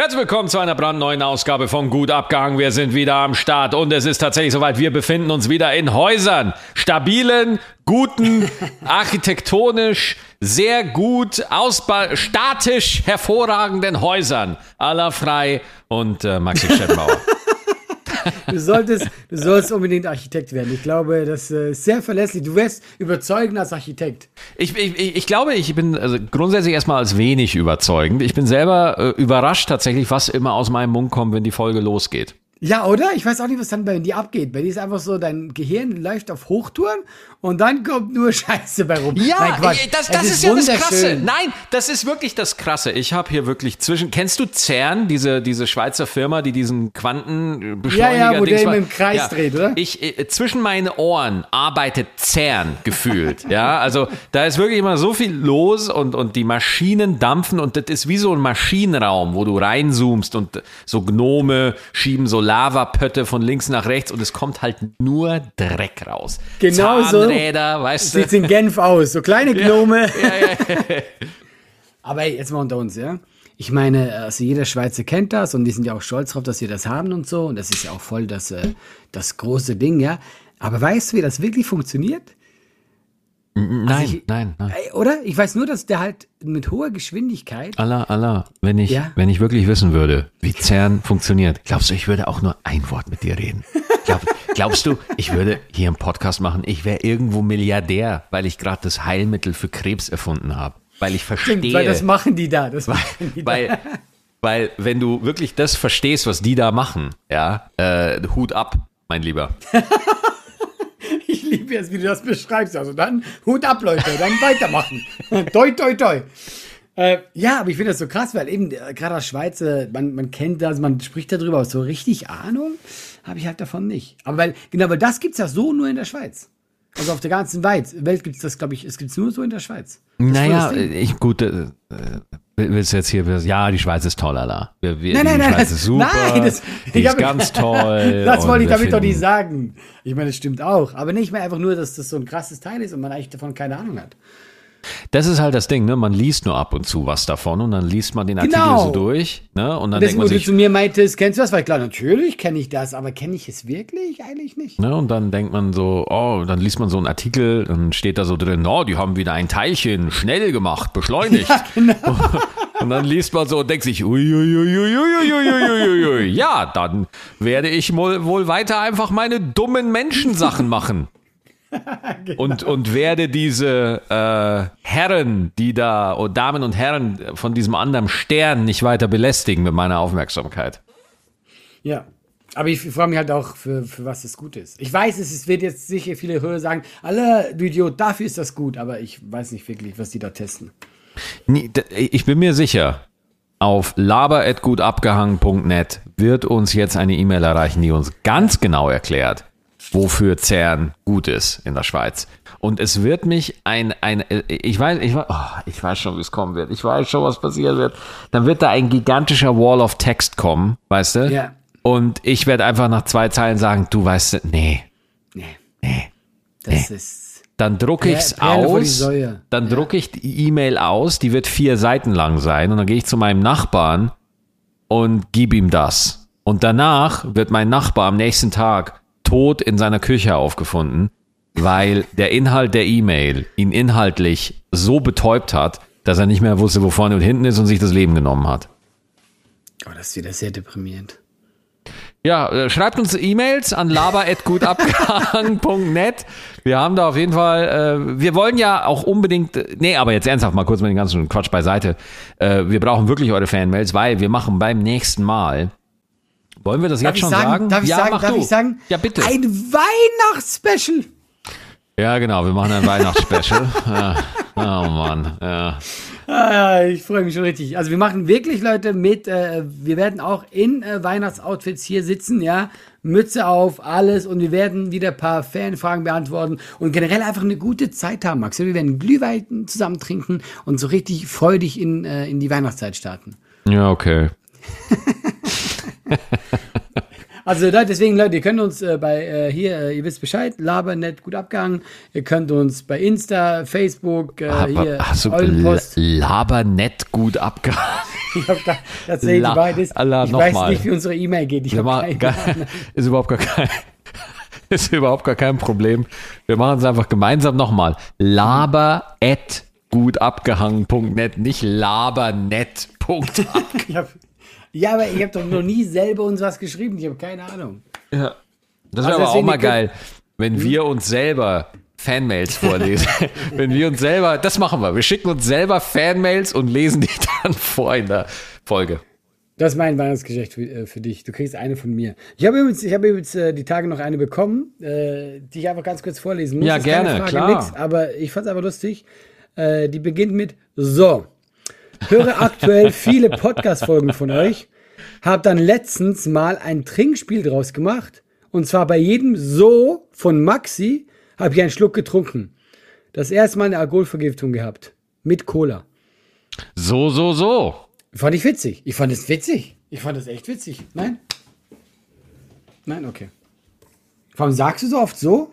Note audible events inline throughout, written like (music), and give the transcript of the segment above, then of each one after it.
Herzlich willkommen zu einer brandneuen Ausgabe von Gut Abgehangen. Wir sind wieder am Start und es ist tatsächlich soweit. Wir befinden uns wieder in Häusern. Stabilen, guten, (laughs) architektonisch sehr gut, statisch hervorragenden Häusern. Aller Frei und äh, Maxi Scheppenbauer. Du solltest, du sollst unbedingt Architekt werden. Ich glaube, das äh, ist sehr verlässlich. Du wirst überzeugend als Architekt. Ich, ich, ich glaube, ich bin also grundsätzlich erstmal als wenig überzeugend. Ich bin selber äh, überrascht tatsächlich, was immer aus meinem Mund kommt, wenn die Folge losgeht. Ja, oder? Ich weiß auch nicht, was dann bei dir abgeht. Bei dir ist einfach so, dein Gehirn läuft auf Hochtouren und dann kommt nur (laughs) Scheiße bei rum. Ja, Nein, das, das ist, ist, ja das Krasse. Nein, das ist wirklich das Krasse. Ich habe hier wirklich zwischen. Kennst du CERN, diese, diese Schweizer Firma, die diesen Quantenbeschleuniger Ja, ja, wo der immer im Kreis ja, dreht, oder? Ich, äh, zwischen meinen Ohren arbeitet CERN gefühlt. (laughs) ja, also da ist wirklich immer so viel los und, und die Maschinen dampfen und das ist wie so ein Maschinenraum, wo du reinzoomst und so Gnome schieben so Lavapötte von links nach rechts und es kommt halt nur Dreck raus. Genau Zahnräder, so. weißt du. Sieht in Genf aus, so kleine (laughs) Gnome. Ja, ja, ja. (laughs) Aber hey, jetzt mal unter uns, ja. Ich meine, also jeder Schweizer kennt das und die sind ja auch stolz drauf, dass wir das haben und so. Und das ist ja auch voll das, äh, das große Ding, ja. Aber weißt du, wie das wirklich funktioniert? Nein, also ich, nein, nein. Oder? Ich weiß nur, dass der halt mit hoher Geschwindigkeit. Allah, Allah, wenn ich, ja? wenn ich wirklich wissen würde, wie CERN funktioniert, glaubst du, ich würde auch nur ein Wort mit dir reden? Glaub, glaubst du, ich würde hier einen Podcast machen, ich wäre irgendwo Milliardär, weil ich gerade das Heilmittel für Krebs erfunden habe? Weil ich verstehe. Stimmt, weil das machen die da. Das (laughs) weil, machen die weil, da. weil, wenn du wirklich das verstehst, was die da machen, ja, äh, Hut ab, mein Lieber. Liebe es, wie du das beschreibst. Also dann Hut ab, Leute, dann weitermachen. (laughs) toi, toi, toi. Äh, ja, aber ich finde das so krass, weil eben äh, gerade aus Schweiz, äh, man, man kennt das, man spricht darüber, aber so richtig Ahnung habe ich halt davon nicht. Aber weil, genau, weil das gibt es ja so nur in der Schweiz. Also auf der ganzen Welt, Welt gibt es das, glaube ich, es gibt es nur so in der Schweiz. Das naja, ich, gut, äh, willst du jetzt hier, ja, die Schweiz ist toll, Allah. Wir, wir, nein, nein, die nein, Schweiz das, ist super, nein, das, die ist ganz toll. (laughs) das wollte ich damit doch nicht sagen. Ich meine, das stimmt auch. Aber nicht mehr einfach nur, dass das so ein krasses Teil ist und man eigentlich davon keine Ahnung hat. Das ist halt das Ding, ne? Man liest nur ab und zu was davon und dann liest man den Artikel genau. so durch, ne? Und dann Deswegen, denkt man sich, du zu mir meintest, kennst du das? Weil klar, natürlich kenne ich das, aber kenne ich es wirklich eigentlich nicht? Ne? Und dann denkt man so, oh, dann liest man so einen Artikel, und steht da so drin, oh, die haben wieder ein Teilchen schnell gemacht, beschleunigt. Ja, genau. Und dann liest man so und denkt sich, ja, dann werde ich wohl weiter einfach meine dummen Menschensachen machen. (laughs) genau. und, und werde diese äh, Herren, die da, oh, Damen und Herren von diesem anderen Stern nicht weiter belästigen mit meiner Aufmerksamkeit. Ja, aber ich frage mich halt auch, für, für was das gut ist. Ich weiß, es wird jetzt sicher viele Hörer sagen, alle, du Idiot, dafür ist das gut, aber ich weiß nicht wirklich, was die da testen. Ich bin mir sicher, auf laber.gutabgehangen.net wird uns jetzt eine E-Mail erreichen, die uns ganz genau erklärt, wofür CERN gut ist in der Schweiz. Und es wird mich ein, ein ich weiß, ich weiß, oh, ich weiß schon, wie es kommen wird. Ich weiß schon, was passieren wird. Dann wird da ein gigantischer Wall of Text kommen, weißt du? Ja. Und ich werde einfach nach zwei Zeilen sagen, du weißt, nee. Nee. Nee. Das nee. ist. Dann drucke ich es aus. Dann ja. drucke ich die E-Mail aus, die wird vier Seiten lang sein. Und dann gehe ich zu meinem Nachbarn und gib ihm das. Und danach wird mein Nachbar am nächsten Tag tot in seiner Küche aufgefunden, weil der Inhalt der E-Mail ihn inhaltlich so betäubt hat, dass er nicht mehr wusste, wo vorne und hinten ist und sich das Leben genommen hat. Oh, das ist wieder sehr deprimierend. Ja, äh, schreibt uns E-Mails an laber.gutabgehangen.net. Wir haben da auf jeden Fall, äh, wir wollen ja auch unbedingt, nee, aber jetzt ernsthaft mal kurz mit dem ganzen Quatsch beiseite. Äh, wir brauchen wirklich eure Fanmails, weil wir machen beim nächsten Mal wollen wir das darf jetzt schon sagen? sagen? Darf, ich, ja, sagen, darf du. ich sagen? Ja, bitte. Ein Weihnachtsspecial. Ja, genau, wir machen ein Weihnachtsspecial. (laughs) ja. Oh Mann, ja. Ah, ich freue mich schon richtig. Also wir machen wirklich, Leute, mit, äh, wir werden auch in äh, Weihnachtsoutfits hier sitzen, ja. Mütze auf, alles und wir werden wieder ein paar Fanfragen beantworten und generell einfach eine gute Zeit haben, Max. Wir werden Glühwein zusammen trinken und so richtig freudig in, äh, in die Weihnachtszeit starten. Ja, okay. (laughs) (laughs) Also deswegen, Leute, ihr könnt uns äh, bei äh, hier, äh, ihr wisst Bescheid, Labernet gut abgehangen. Ihr könnt uns bei Insta, Facebook, äh, Aber, hier, Eulenpost. Labernet gut abgehangen. (laughs) Ich habe tatsächlich La, beides. Allah, ich weiß mal. nicht, wie unsere E-Mail geht. Ich mal, gar, (laughs) ist überhaupt gar kein, ist überhaupt gar kein Problem. Wir machen es einfach gemeinsam nochmal. Laber at gutabgehangen.net, nicht labernet.abgehangen. ja, aber ich habe doch noch nie selber uns was geschrieben. Ich habe keine Ahnung. Ja. Das wäre also aber auch mal geil, wenn hm? wir uns selber Fanmails vorlesen. (laughs) wenn wir uns selber, das machen wir. Wir schicken uns selber Fanmails und lesen die dann vor in der Folge. Das ist mein Weihnachtsgeschenk für, äh, für, dich. Du kriegst eine von mir. Ich habe übrigens, ich hab übrigens äh, die Tage noch eine bekommen, äh, die ich einfach ganz kurz vorlesen muss. Ja, gerne, Frage, klar. Nix, aber ich fand es aber lustig. Äh, die beginnt mit So. Höre aktuell viele Podcast-Folgen von euch. Hab dann letztens mal ein Trinkspiel draus gemacht. Und zwar bei jedem So von Maxi habe ich einen Schluck getrunken. Das erste Mal eine Alkoholvergiftung gehabt. Mit Cola. So, so, so. Fand ich witzig. Ich fand es witzig. Ich fand es echt witzig. Nein? Nein, okay. Warum sagst du so oft so?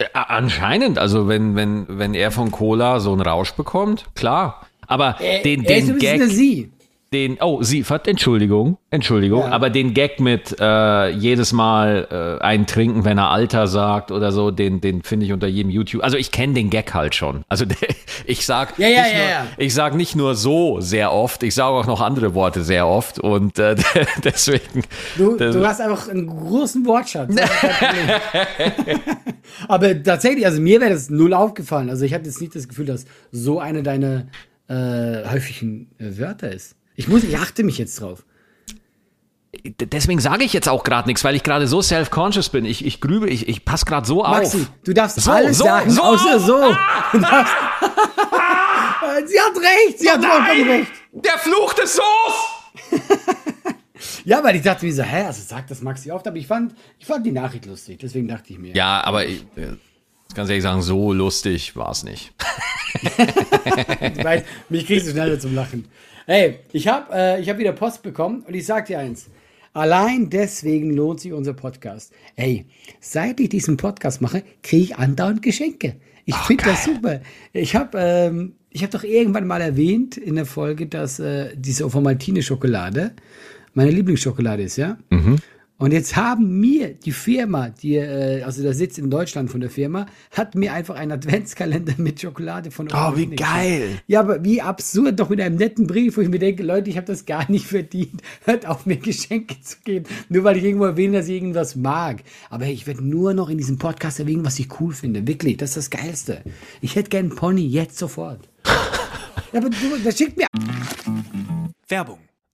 Ja, anscheinend. Also, wenn, wenn, wenn er von Cola so einen Rausch bekommt, klar. Aber äh, den, den Gag. Sie den, oh, sie, Entschuldigung, Entschuldigung, ja. aber den Gag mit äh, jedes Mal äh, einen trinken, wenn er Alter sagt oder so, den, den finde ich unter jedem YouTube. Also ich kenne den Gag halt schon. Also der, (laughs) ich sag, ja, ja, ja. ich sag nicht nur so sehr oft, ich sage auch noch andere Worte sehr oft und äh, (laughs) deswegen. Du, du hast einfach einen großen Wortschatz. (laughs) aber tatsächlich, also mir wäre das null aufgefallen. Also ich habe jetzt nicht das Gefühl, dass so eine deiner äh, häufigen äh, Wörter ist. Ich muss, ich achte mich jetzt drauf. Deswegen sage ich jetzt auch gerade nichts, weil ich gerade so self-conscious bin. Ich, ich grübe, ich, ich passe gerade so Maxi, auf. du darfst so, alles so, sagen, so, außer so. Ah, (laughs) sie hat recht, sie hat vollkommen recht. Der Fluch des Soos! (laughs) ja, weil ich dachte mir so, hä, also sagt das Maxi oft, aber ich fand, ich fand die Nachricht lustig, deswegen dachte ich mir. Ja, aber ich, äh, ganz ehrlich sagen, so lustig war es nicht. ich weiß, mich kriegst du schneller zum Lachen. Hey, ich habe äh, hab wieder Post bekommen und ich sag dir eins. Allein deswegen lohnt sich unser Podcast. Hey, seit ich diesen Podcast mache, kriege ich andauernd Geschenke. Ich finde das super. Ich habe ähm, hab doch irgendwann mal erwähnt in der Folge, dass äh, diese Ovomaltine-Schokolade meine Lieblingsschokolade ist, ja? Mhm. Und jetzt haben mir die Firma, die, äh, also der Sitz in Deutschland von der Firma, hat mir einfach einen Adventskalender mit Schokolade von Oh, wie geil! Ja, aber wie absurd, doch mit einem netten Brief, wo ich mir denke, Leute, ich habe das gar nicht verdient. (laughs) Hört auf, mir Geschenke zu geben, nur weil ich irgendwo erwähne, dass ich irgendwas mag. Aber hey, ich werde nur noch in diesem Podcast erwähnen, was ich cool finde. Wirklich, das ist das Geilste. Ich hätte gern einen Pony, jetzt sofort. (laughs) ja, aber du, das schickt mir... Werbung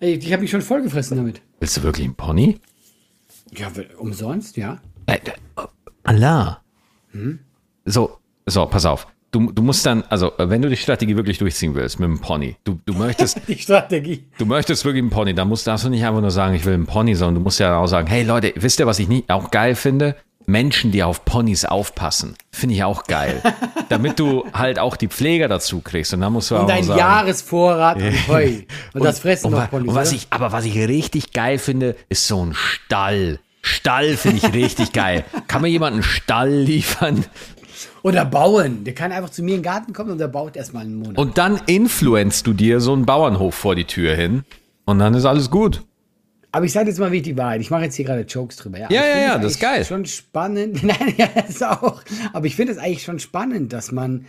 Ey, ich habe mich schon vollgefressen damit. Willst du wirklich einen Pony? Ja, umsonst, ja. Äh, äh, Allah. Hm? So, so, pass auf. Du, du musst dann, also wenn du die Strategie wirklich durchziehen willst mit dem Pony, du, du möchtest. (laughs) die Strategie. Du möchtest wirklich einen Pony, dann musst, darfst du nicht einfach nur sagen, ich will einen Pony, sondern du musst ja auch sagen, hey Leute, wisst ihr, was ich nie, auch geil finde? Menschen, die auf Ponys aufpassen. Finde ich auch geil. (laughs) Damit du halt auch die Pfleger dazu kriegst. Und dann musst du und auch dein sagen, Jahresvorrat und Heu. Und, (laughs) und das fressen und, noch Ponys. Und was ich, aber was ich richtig geil finde, ist so ein Stall. Stall finde ich richtig geil. Kann mir jemand einen Stall liefern? Oder bauen. Der kann einfach zu mir in den Garten kommen und der baut erstmal einen Monat. Und dann influenzt du dir so einen Bauernhof vor die Tür hin. Und dann ist alles gut. Aber ich sage jetzt mal wirklich die Wahrheit. Ich mache jetzt hier gerade Jokes drüber. Ja, ja, ja, ja das ist geil. Schon spannend. (laughs) Nein, ja, das ist auch. Aber ich finde es eigentlich schon spannend, dass man,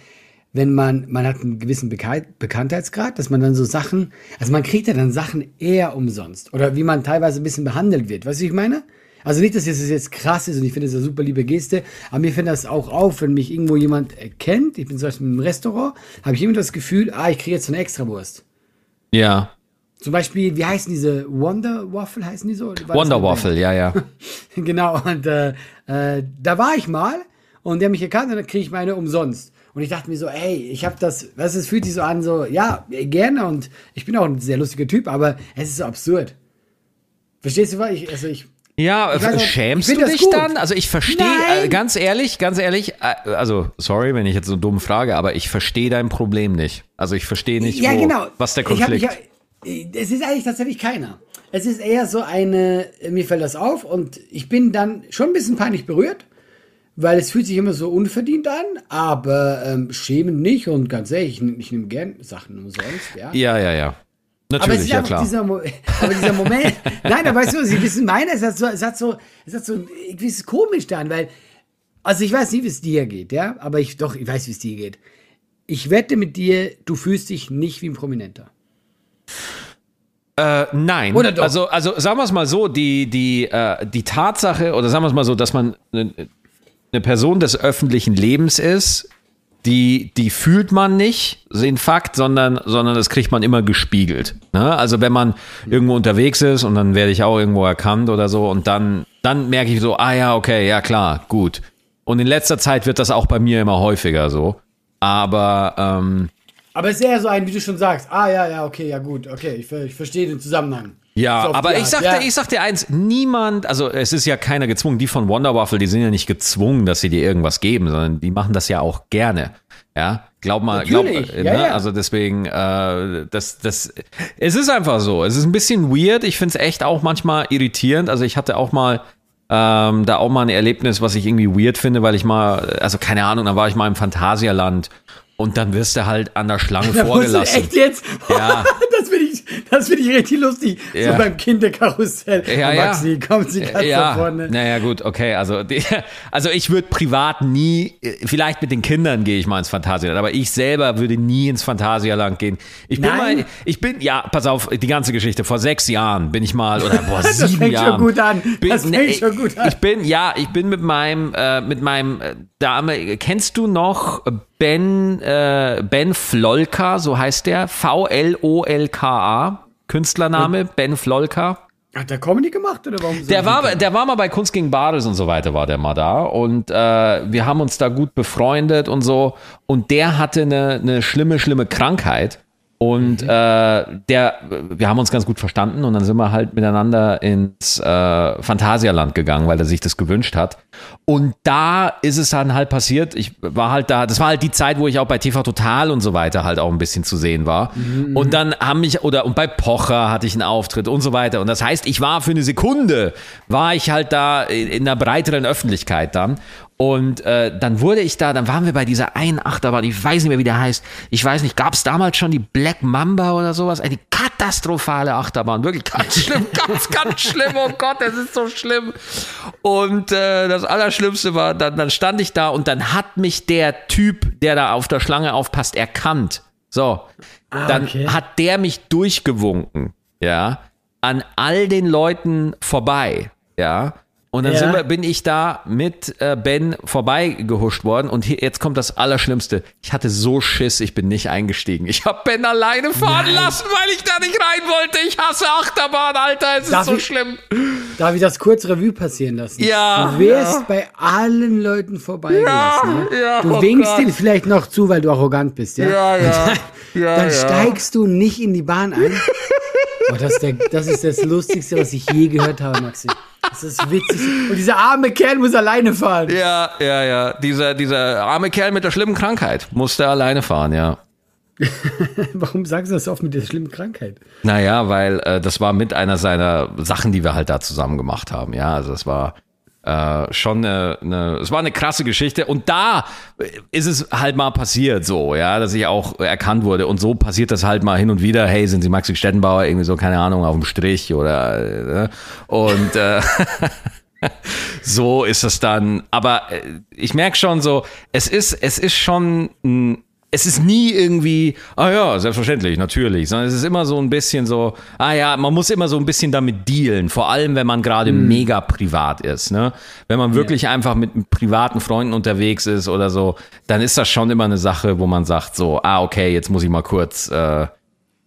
wenn man, man hat einen gewissen Bekanntheitsgrad, dass man dann so Sachen, also man kriegt ja dann Sachen eher umsonst. Oder wie man teilweise ein bisschen behandelt wird. Weißt du, wie ich meine? Also nicht, dass es jetzt krass ist und ich finde es eine super liebe Geste, aber mir fällt das auch auf, wenn mich irgendwo jemand erkennt, ich bin zum Beispiel im Restaurant, habe ich immer das Gefühl, ah, ich kriege jetzt eine Extrawurst. Ja. Zum Beispiel, wie heißen diese Wonder Waffle, heißen die so? War Wonder Waffle, ja, ja. (laughs) genau, und äh, äh, da war ich mal und der mich erkannt und dann kriege ich meine umsonst. Und ich dachte mir so, ey, ich habe das, was es fühlt sich so an, so, ja, gerne und ich bin auch ein sehr lustiger Typ, aber es ist so absurd. Verstehst du, was ich, also ich. Ja, ich weiß, schämst du dich gut. dann? Also ich verstehe, äh, ganz ehrlich, ganz ehrlich, äh, also sorry, wenn ich jetzt so dumm frage, aber ich verstehe dein Problem nicht. Also ich verstehe nicht, ja, wo, genau. was der Konflikt ist. Es ist eigentlich tatsächlich keiner. Es ist eher so eine, mir fällt das auf und ich bin dann schon ein bisschen peinlich berührt, weil es fühlt sich immer so unverdient an, aber ähm, schämen nicht und ganz ehrlich, ich, ich nehme gern Sachen umsonst, ja. Ja, ja, ja. Natürlich, ja klar. Dieser, (laughs) aber dieser Moment, nein, aber weißt du, Sie wissen meine, es hat so, es hat so, es hat so irgendwie ist komisch dann, weil, also ich weiß nicht, wie es dir geht, ja, aber ich, doch, ich weiß, wie es dir geht. Ich wette mit dir, du fühlst dich nicht wie ein Prominenter. Äh, nein. Oder doch? Also, also sagen wir es mal so, die, die, äh, die Tatsache, oder sagen wir es mal so, dass man eine Person des öffentlichen Lebens ist, die, die fühlt man nicht, den Fakt, sondern, sondern das kriegt man immer gespiegelt. Ne? Also wenn man irgendwo unterwegs ist und dann werde ich auch irgendwo erkannt oder so und dann, dann merke ich so, ah ja, okay, ja klar, gut. Und in letzter Zeit wird das auch bei mir immer häufiger so. Aber ähm, aber es ist eher so ein, wie du schon sagst, ah ja, ja, okay, ja gut, okay, ich, ich verstehe den Zusammenhang. Ja, aber ich sag, ja. ich sag dir eins, niemand, also es ist ja keiner gezwungen, die von Wonder Waffle, die sind ja nicht gezwungen, dass sie dir irgendwas geben, sondern die machen das ja auch gerne. Ja, glaub mal, glaub, äh, ja, ne? ja. also deswegen, äh, das, das, es ist einfach so. Es ist ein bisschen weird. Ich finde es echt auch manchmal irritierend. Also ich hatte auch mal ähm, da auch mal ein Erlebnis, was ich irgendwie weird finde, weil ich mal, also keine Ahnung, da war ich mal im Phantasialand und dann wirst du halt an der Schlange (laughs) da vorgelassen. Echt jetzt? Ja. (laughs) das finde ich, das finde ich richtig lustig. Ja. So beim Kinderkarussell. Ja, ja. Maxi, kommt sie ganz ja. vorne. Naja, gut, okay. Also, (laughs) also ich würde privat nie, vielleicht mit den Kindern gehe ich mal ins Phantasialand, aber ich selber würde nie ins Phantasialand gehen. Ich bin Nein. mal, ich bin, ja, pass auf, die ganze Geschichte. Vor sechs Jahren bin ich mal, oder boah, sieben das fängt Jahren. Schon gut an. Bin, das fängt ne, schon gut an. Ich bin, ja, ich bin mit meinem, äh, mit meinem äh, Dame, kennst du noch Ben, äh, Ben Flolka, so heißt der. V-L-O-L-K-A. Künstlername, Und Ben Flolka. Hat der Comedy gemacht oder warum? Der war, der war mal bei Kunst gegen Bades und so weiter, war der mal da. Und äh, wir haben uns da gut befreundet und so. Und der hatte eine, eine schlimme, schlimme Krankheit. Und mhm. äh, der, wir haben uns ganz gut verstanden und dann sind wir halt miteinander ins äh, Phantasialand gegangen, weil er sich das gewünscht hat. Und da ist es dann halt passiert. Ich war halt da, das war halt die Zeit, wo ich auch bei TV Total und so weiter halt auch ein bisschen zu sehen war. Mhm. Und dann haben mich, oder und bei Pocher hatte ich einen Auftritt und so weiter. Und das heißt, ich war für eine Sekunde, war ich halt da in, in einer breiteren Öffentlichkeit dann. Und äh, dann wurde ich da, dann waren wir bei dieser einen Achterbahn, ich weiß nicht mehr, wie der heißt. Ich weiß nicht, gab es damals schon die Black Mamba oder sowas? Eine katastrophale Achterbahn, wirklich ganz schlimm, (laughs) ganz, ganz schlimm. Oh Gott, das ist so schlimm. Und äh, das Allerschlimmste war, dann, dann stand ich da und dann hat mich der Typ, der da auf der Schlange aufpasst, erkannt. So, ah, dann okay. hat der mich durchgewunken, ja, an all den Leuten vorbei, ja. Und dann ja. wir, bin ich da mit äh, Ben vorbeigehuscht worden und hier, jetzt kommt das Allerschlimmste. Ich hatte so Schiss, ich bin nicht eingestiegen. Ich habe Ben alleine fahren Nein. lassen, weil ich da nicht rein wollte. Ich hasse Achterbahn, Alter, es darf ist so ich, schlimm. Darf ich das kurz Revue passieren lassen? Ja. Du wirst ja. bei allen Leuten vorbeigelassen. Ja, ne? ja, du oh winkst Gott. vielleicht noch zu, weil du arrogant bist, ja? Ja, ja. (laughs) Dann, ja, dann steigst du nicht in die Bahn ein. (laughs) Oh, das, ist der, das ist das Lustigste, was ich je gehört habe, Maxi. Das ist witzig. Und dieser arme Kerl muss alleine fahren. Ja, ja, ja. Dieser, dieser arme Kerl mit der schlimmen Krankheit musste alleine fahren, ja. (laughs) Warum sagst du das oft mit der schlimmen Krankheit? Naja, weil äh, das war mit einer seiner Sachen, die wir halt da zusammen gemacht haben. Ja, also es war äh, schon eine, eine, es war eine krasse Geschichte. Und da ist es halt mal passiert so, ja, dass ich auch erkannt wurde. Und so passiert das halt mal hin und wieder, hey, sind Sie Maxi Stettenbauer, irgendwie so, keine Ahnung, auf dem Strich oder, äh, und, äh, (laughs) so ist es dann, aber äh, ich merke schon so, es ist, es ist schon ein es ist nie irgendwie, ah ja, selbstverständlich, natürlich, sondern es ist immer so ein bisschen so, ah ja, man muss immer so ein bisschen damit dealen, vor allem wenn man gerade mm. mega privat ist, ne? Wenn man wirklich ja. einfach mit privaten Freunden unterwegs ist oder so, dann ist das schon immer eine Sache, wo man sagt so, ah okay, jetzt muss ich mal kurz, äh,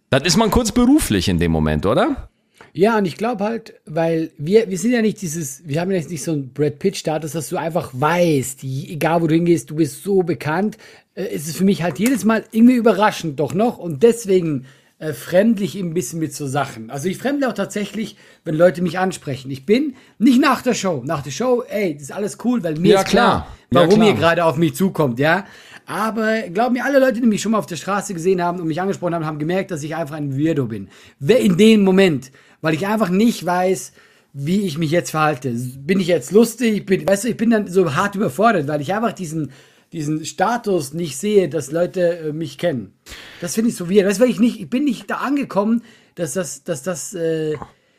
dann ist man kurz beruflich in dem Moment, oder? Ja, und ich glaube halt, weil wir, wir sind ja nicht dieses, wir haben ja nicht so einen Brad Pitt-Status, dass du einfach weißt, egal wo du hingehst, du bist so bekannt. Äh, ist es für mich halt jedes Mal irgendwie überraschend doch noch und deswegen äh, fremdle ich ein bisschen mit so Sachen. Also ich fremdle auch tatsächlich, wenn Leute mich ansprechen. Ich bin nicht nach der Show. Nach der Show, ey, das ist alles cool, weil mir ja, ist klar, klar warum ja, ihr gerade auf mich zukommt, ja. Aber glaub mir, alle Leute, die mich schon mal auf der Straße gesehen haben und mich angesprochen haben, haben gemerkt, dass ich einfach ein Weirdo bin. In dem Moment weil ich einfach nicht weiß, wie ich mich jetzt verhalte. Bin ich jetzt lustig? Bin, weißt du, ich bin dann so hart überfordert, weil ich einfach diesen, diesen Status nicht sehe, dass Leute äh, mich kennen. Das finde ich so weird. Weißt du, ich nicht, ich bin nicht da angekommen, dass das, dass das, äh,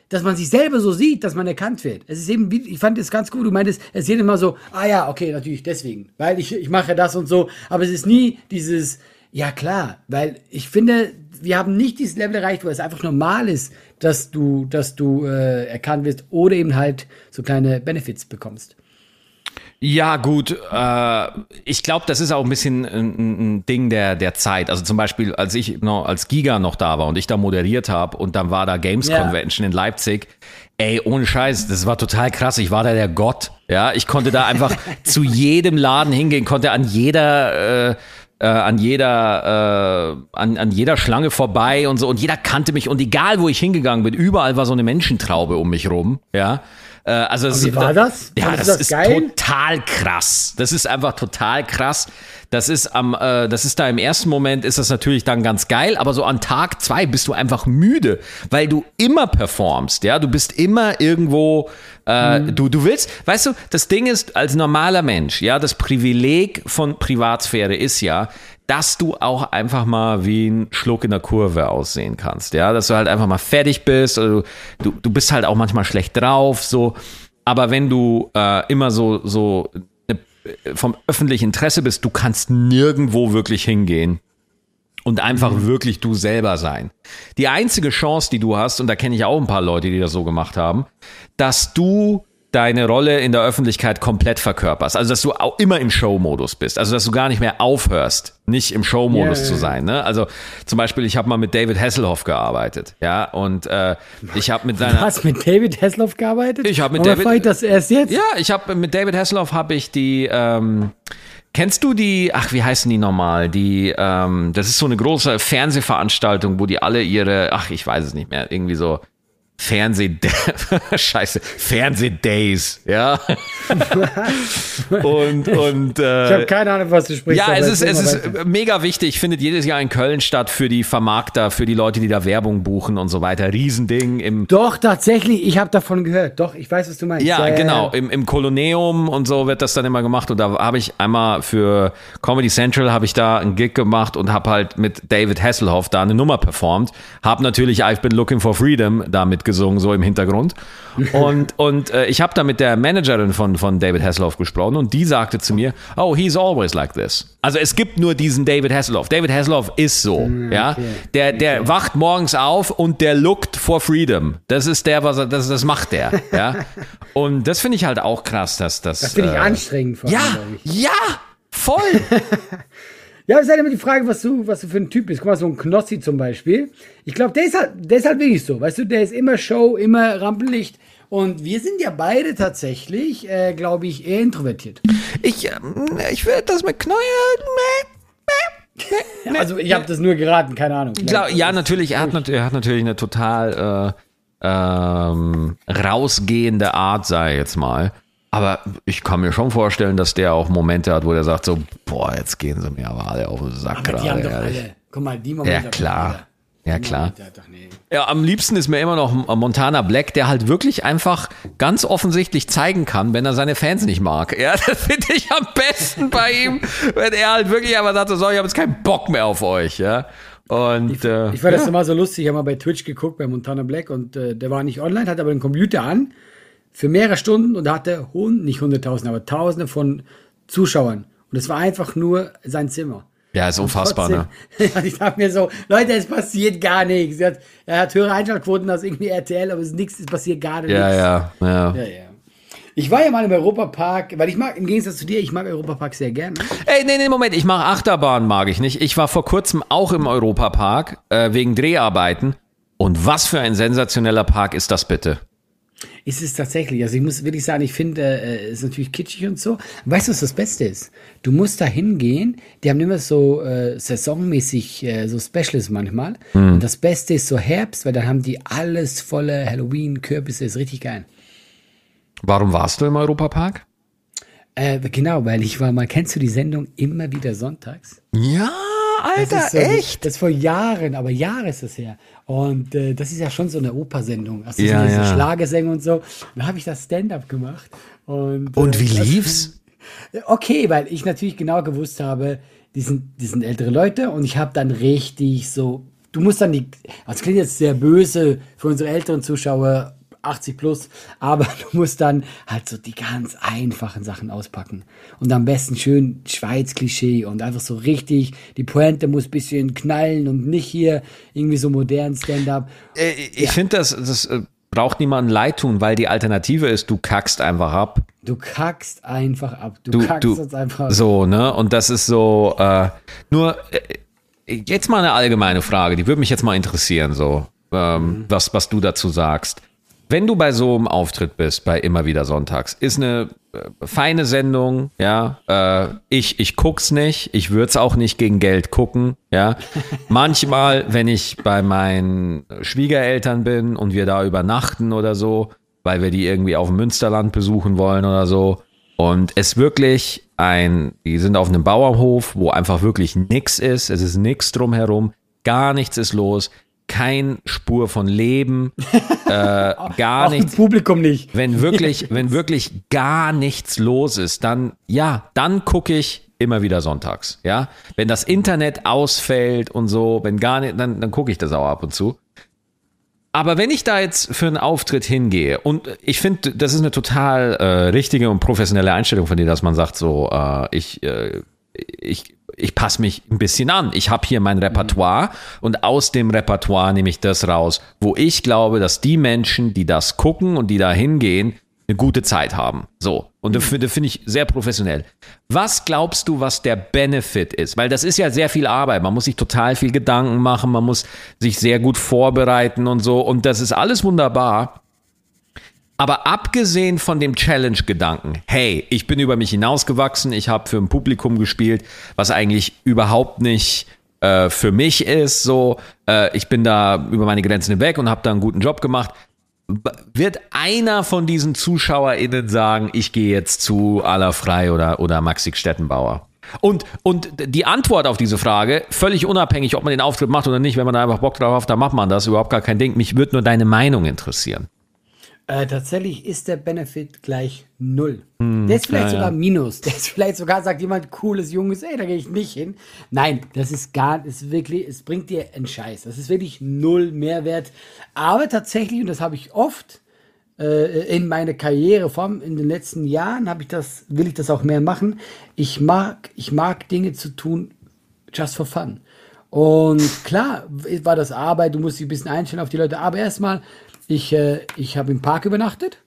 dass man sich selber so sieht, dass man erkannt wird. Es ist eben, ich fand es ganz gut, du meintest, es ist immer so, ah ja, okay, natürlich deswegen, weil ich, ich mache das und so, aber es ist nie dieses, ja klar, weil ich finde, wir haben nicht dieses Level erreicht, wo es einfach normal ist, dass du, dass du äh, erkannt wirst oder eben halt so kleine Benefits bekommst. Ja, gut. Äh, ich glaube, das ist auch ein bisschen ein, ein, Ding der, der Zeit. Also zum Beispiel, als ich noch als Giga noch da war und ich da moderiert habe und dann war da Games ja. Convention in Leipzig. Ey, ohne Scheiß, das war total krass. Ich war da der Gott. Ja, ich konnte da einfach (laughs) zu jedem Laden hingehen, konnte an jeder äh, äh, an jeder äh, an, an jeder Schlange vorbei und so und jeder kannte mich und egal wo ich hingegangen bin, überall war so eine Menschentraube um mich rum, ja. Äh, also wie ist, war das? Ja, das, das ist geil? total krass. Das ist einfach total krass. Das ist am, äh, das ist da im ersten Moment ist das natürlich dann ganz geil, aber so an Tag zwei bist du einfach müde, weil du immer performst, ja, du bist immer irgendwo, äh, mhm. du, du willst, weißt du, das Ding ist, als normaler Mensch, ja, das Privileg von Privatsphäre ist ja, dass du auch einfach mal wie ein Schluck in der Kurve aussehen kannst, ja, dass du halt einfach mal fertig bist, oder du, du, du bist halt auch manchmal schlecht drauf, so, aber wenn du äh, immer so, so vom öffentlichen Interesse bist, du kannst nirgendwo wirklich hingehen und einfach mhm. wirklich du selber sein. Die einzige Chance, die du hast, und da kenne ich auch ein paar Leute, die das so gemacht haben, dass du deine Rolle in der Öffentlichkeit komplett verkörperst. Also, dass du auch immer im Show-Modus bist. Also, dass du gar nicht mehr aufhörst, nicht im Show-Modus yeah, zu sein. Ne? Also, zum Beispiel, ich habe mal mit David Hasselhoff gearbeitet. Ja, und äh, ich habe mit seiner. Hast mit David Hasselhoff gearbeitet? Ich habe mit Oder David. das erst jetzt? Ja, ich habe mit David Hasselhoff habe ich die. Ähm, Kennst du die, ach, wie heißen die nochmal? Die, ähm, das ist so eine große Fernsehveranstaltung, wo die alle ihre, ach, ich weiß es nicht mehr, irgendwie so Fernseh (laughs) Scheiße Fernsehdays ja. (laughs) Und und äh, ich habe keine Ahnung was du sprichst ja es ist es ist mega wichtig. Findet jedes Jahr in Köln statt für die Vermarkter für die Leute die da Werbung buchen und so weiter Riesending im doch tatsächlich ich habe davon gehört. Doch ich weiß was du meinst. Ja, ja genau. Im im Koloneum und so wird das dann immer gemacht. Und da habe ich einmal für Comedy Central habe ich da einen Gig gemacht und habe halt mit David Hasselhoff da eine Nummer performt. Habe natürlich I've been looking for freedom damit gesungen, so im Hintergrund. (laughs) Und, und äh, ich habe da mit der Managerin von, von David Hasselhoff gesprochen und die sagte zu mir, oh, he's always like this. Also es gibt nur diesen David Hasselhoff. David Hasselhoff ist so, mm, okay. ja. Der, der okay. wacht morgens auf und der lookt for freedom. Das ist der, was er, das, das macht der, (laughs) ja. Und das finde ich halt auch krass, dass das. Das finde ich äh, anstrengend. Vor ja, ja, voll. (laughs) Ja, es ist halt immer die Frage, was du, was du für ein Typ bist. Guck mal, so ein Knossi zum Beispiel. Ich glaube, der ist halt, der ist halt wirklich so. Weißt du, der ist immer Show, immer Rampenlicht. Und wir sind ja beide tatsächlich, äh, glaube ich, eher introvertiert. Ich, ähm, ich würde das mit Knäuel. also ich habe das nur geraten, keine Ahnung. Glaub, ja, natürlich. Er hat, er hat natürlich eine total äh, ähm, rausgehende Art, sei jetzt mal. Aber ich kann mir schon vorstellen, dass der auch Momente hat, wo der sagt so, boah, jetzt gehen sie mir aber alle auf den Sack aber gerade. Die haben doch alle. Guck mal, die Momente. Ja, klar. Ja, klar. Ja, am liebsten ist mir immer noch Montana Black, der halt wirklich einfach ganz offensichtlich zeigen kann, wenn er seine Fans nicht mag. Ja, (laughs) das finde ich am besten bei ihm, wenn er halt wirklich einfach sagt, so, ich habe jetzt keinen Bock mehr auf euch, ja. Und, ich, äh, ich fand ja. das immer so lustig, ich habe mal bei Twitch geguckt, bei Montana Black und äh, der war nicht online, hat aber den Computer an für mehrere Stunden und hatte hund, nicht hunderttausende, aber tausende von Zuschauern. Und es war einfach nur sein Zimmer. Ja, ist unfassbar, trotzdem, (laughs) ne? ich dachte mir so, Leute, es passiert gar nichts. Er hat, er hat höhere Einschaltquoten als irgendwie RTL, aber es ist nichts, es passiert gar nichts. Ja, ja, ja. ja, ja. Ich war ja mal im Europapark, weil ich mag, im Gegensatz zu dir, ich mag Europapark sehr gerne. Ey, nee, nee, Moment, ich mag Achterbahn, mag ich nicht. Ich war vor kurzem auch im Europapark, äh, wegen Dreharbeiten. Und was für ein sensationeller Park ist das bitte? Ist es tatsächlich. Also ich muss wirklich sagen, ich finde, äh, ist natürlich kitschig und so. Weißt du, was das Beste ist? Du musst da hingehen. Die haben immer so äh, saisonmäßig äh, so Specials manchmal. Mhm. Und das Beste ist so Herbst, weil dann haben die alles volle Halloween-Kürbisse. Ist richtig geil. Warum warst du im Europapark? Äh, genau, weil ich war mal, kennst du die Sendung immer wieder sonntags? Ja, Alter, das so, echt? Das ist vor Jahren, aber Jahre ist das her. Und äh, das ist ja schon so eine Opersendung. Also ja, diese ja. Schlagersänger und so. Da habe ich das Stand-up gemacht. Und, und wie äh, lief's? (laughs) Okay, weil ich natürlich genau gewusst habe, die sind, die sind ältere Leute und ich habe dann richtig so, du musst dann die, das klingt jetzt sehr böse für unsere älteren Zuschauer, 80 plus, aber (laughs) du musst dann halt so die ganz einfachen Sachen auspacken. Und am besten schön Schweiz-Klischee und einfach so richtig, die Pointe muss bisschen knallen und nicht hier irgendwie so modern Stand-up. Äh, ich ja. finde, das, das äh, braucht niemandem leid tun, weil die Alternative ist, du kackst einfach ab. Du kackst einfach ab. Du, du kackst du, uns einfach ab. So, ne? Und das ist so, äh, nur, äh, jetzt mal eine allgemeine Frage, die würde mich jetzt mal interessieren, so, ähm, mhm. was, was du dazu sagst. Wenn du bei so einem Auftritt bist, bei immer wieder Sonntags, ist eine äh, feine Sendung, ja. Äh, ich, ich guck's nicht, ich würde es auch nicht gegen Geld gucken, ja. (laughs) Manchmal, wenn ich bei meinen Schwiegereltern bin und wir da übernachten oder so, weil wir die irgendwie auf dem Münsterland besuchen wollen oder so. Und es wirklich ein, die sind auf einem Bauernhof, wo einfach wirklich nix ist, es ist nix drumherum, gar nichts ist los kein Spur von Leben, (laughs) äh, gar nichts. Publikum nicht. Wenn wirklich, wenn wirklich gar nichts los ist, dann ja, dann gucke ich immer wieder sonntags. Ja, wenn das Internet ausfällt und so, wenn gar nicht, dann, dann gucke ich das auch ab und zu. Aber wenn ich da jetzt für einen Auftritt hingehe und ich finde, das ist eine total äh, richtige und professionelle Einstellung von dir, dass man sagt so, äh, ich, äh, ich ich passe mich ein bisschen an. Ich habe hier mein Repertoire und aus dem Repertoire nehme ich das raus, wo ich glaube, dass die Menschen, die das gucken und die da hingehen, eine gute Zeit haben. So. Und das finde find ich sehr professionell. Was glaubst du, was der Benefit ist? Weil das ist ja sehr viel Arbeit. Man muss sich total viel Gedanken machen. Man muss sich sehr gut vorbereiten und so. Und das ist alles wunderbar. Aber abgesehen von dem Challenge-Gedanken, hey, ich bin über mich hinausgewachsen, ich habe für ein Publikum gespielt, was eigentlich überhaupt nicht äh, für mich ist, so, äh, ich bin da über meine Grenzen hinweg und habe da einen guten Job gemacht. Wird einer von diesen ZuschauerInnen sagen, ich gehe jetzt zu Aller Frei oder, oder Maxi Stettenbauer? Und, und die Antwort auf diese Frage, völlig unabhängig, ob man den Auftritt macht oder nicht, wenn man da einfach Bock drauf hat, dann macht man das, überhaupt gar kein Ding. Mich würde nur deine Meinung interessieren. Äh, tatsächlich ist der Benefit gleich null. Hm, der ist vielleicht ja, sogar ja. Minus. Der ist vielleicht sogar, sagt jemand, cooles Junges, ey, da gehe ich nicht hin. Nein, das ist gar, ist wirklich, es bringt dir einen Scheiß. Das ist wirklich null Mehrwert. Aber tatsächlich, und das habe ich oft äh, in meiner Karriere, vor allem in den letzten Jahren, habe ich das, will ich das auch mehr machen. Ich mag, ich mag Dinge zu tun, just for fun. Und klar war das Arbeit, du musst dich ein bisschen einstellen auf die Leute, aber erstmal ich, äh, ich habe im Park übernachtet.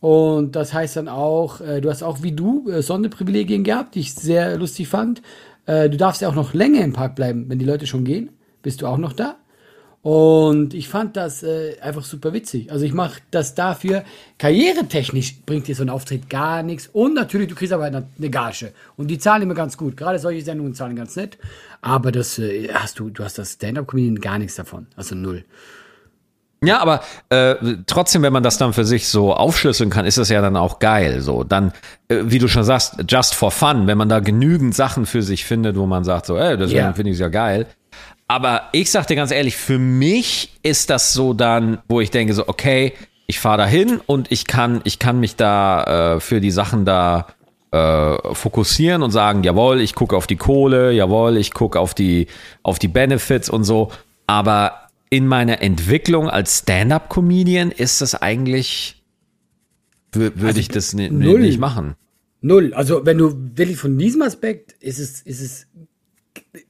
Und das heißt dann auch, äh, du hast auch wie du äh, Sonderprivilegien gehabt, die ich sehr lustig fand. Äh, du darfst ja auch noch länger im Park bleiben, wenn die Leute schon gehen. Bist du auch noch da? Und ich fand das äh, einfach super witzig. Also ich mache das dafür. Karrieretechnisch bringt dir so ein Auftritt gar nichts. Und natürlich, du kriegst aber eine, Gage. Und die zahlen immer ganz gut. Gerade solche Sendungen zahlen ganz nett. Aber das äh, hast du, du hast das Stand-Up-Comedian gar nichts davon. Also null. Ja, aber äh, trotzdem, wenn man das dann für sich so aufschlüsseln kann, ist das ja dann auch geil. So, dann, äh, wie du schon sagst, just for fun, wenn man da genügend Sachen für sich findet, wo man sagt, so, ey, das yeah. finde ich ja geil. Aber ich sag dir ganz ehrlich, für mich ist das so dann, wo ich denke, so, okay, ich fahre da hin und ich kann, ich kann mich da äh, für die Sachen da äh, fokussieren und sagen, jawohl, ich gucke auf die Kohle, jawohl, ich gucke auf die, auf die Benefits und so. Aber in meiner Entwicklung als Stand-up-Comedian ist das eigentlich, würde also ich das nicht machen. Null. Also wenn du wirklich von diesem Aspekt ist es, ist es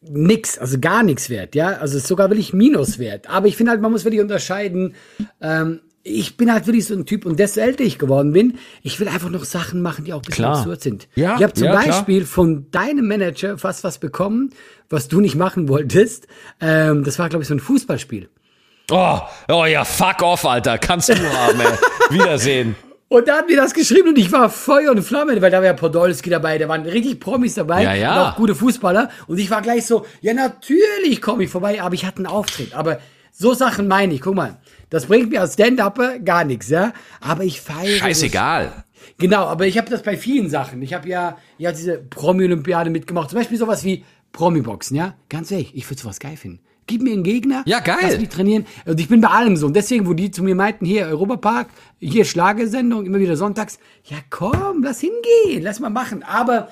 nix, also gar nichts wert, ja. Also ist sogar wirklich Minus wert. Aber ich finde halt, man muss wirklich unterscheiden. Ähm, ich bin halt wirklich so ein Typ und desto älter ich geworden bin, ich will einfach noch Sachen machen, die auch ein bisschen Klar. absurd sind. Ja, ich habe zum ja, klar. Beispiel von deinem Manager fast was bekommen, was du nicht machen wolltest. Ähm, das war, glaube ich, so ein Fußballspiel. Oh, oh ja, fuck off, Alter. Kannst du haben, ey. (laughs) Wiedersehen. Und da hat mir das geschrieben und ich war Feuer und Flamme, weil da war ja Podolski dabei, da waren richtig Promis dabei Ja, ja. und auch gute Fußballer. Und ich war gleich so, ja natürlich komme ich vorbei, aber ich hatte einen Auftritt. Aber so Sachen meine ich, guck mal, das bringt mir als Stand-Upper gar nichts, ja. Aber ich feiere. Scheißegal. Das. Genau, aber ich habe das bei vielen Sachen. Ich habe ja, ja diese Promi-Olympiade mitgemacht. Zum Beispiel sowas wie Promi-Boxen, ja. Ganz ehrlich, ich würde sowas geil finden. Gib mir einen Gegner. Ja, geil. Lass mich trainieren. Und ich bin bei allem so. Und deswegen, wo die zu mir meinten, hier Europapark, hier Schlagesendung, immer wieder sonntags. Ja, komm, lass hingehen, lass mal machen. Aber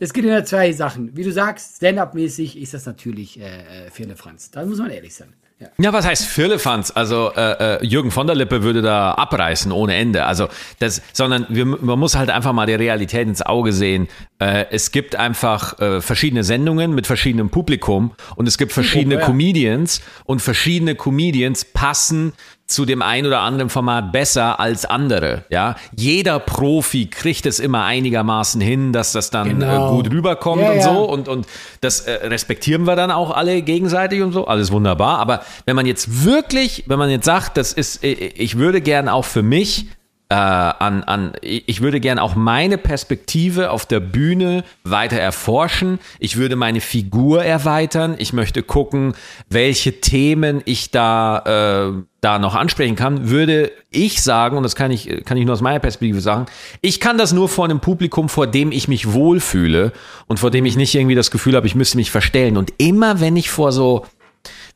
es geht in zwei Sachen. Wie du sagst, Stand-up-mäßig ist das natürlich äh, äh, Firle Franz. Da muss man ehrlich sein. Ja. Ja, was heißt Firlefanz? Also äh, äh, Jürgen von der Lippe würde da abreißen ohne Ende. Also das, sondern wir, man muss halt einfach mal die Realität ins Auge sehen. Äh, es gibt einfach äh, verschiedene Sendungen mit verschiedenem Publikum und es gibt verschiedene ja. Comedians und verschiedene Comedians passen zu dem ein oder anderen Format besser als andere. Ja, jeder Profi kriegt es immer einigermaßen hin, dass das dann Genau. äh, gut rüberkommt Ja, und ja. so und und das äh, respektieren wir dann auch alle gegenseitig und so, alles wunderbar. Aber wenn man jetzt wirklich, wenn man jetzt sagt, das ist, äh, ich würde gern auch für mich äh, an, an, ich würde gern auch meine Perspektive auf der Bühne weiter erforschen. Ich würde meine Figur erweitern. Ich möchte gucken, welche Themen ich da, äh, da noch ansprechen kann. Würde ich sagen, und das kann ich, kann ich nur aus meiner Perspektive sagen, ich kann das nur vor einem Publikum, vor dem ich mich wohlfühle und vor dem ich nicht irgendwie das Gefühl habe, ich müsste mich verstellen. Und immer wenn ich vor so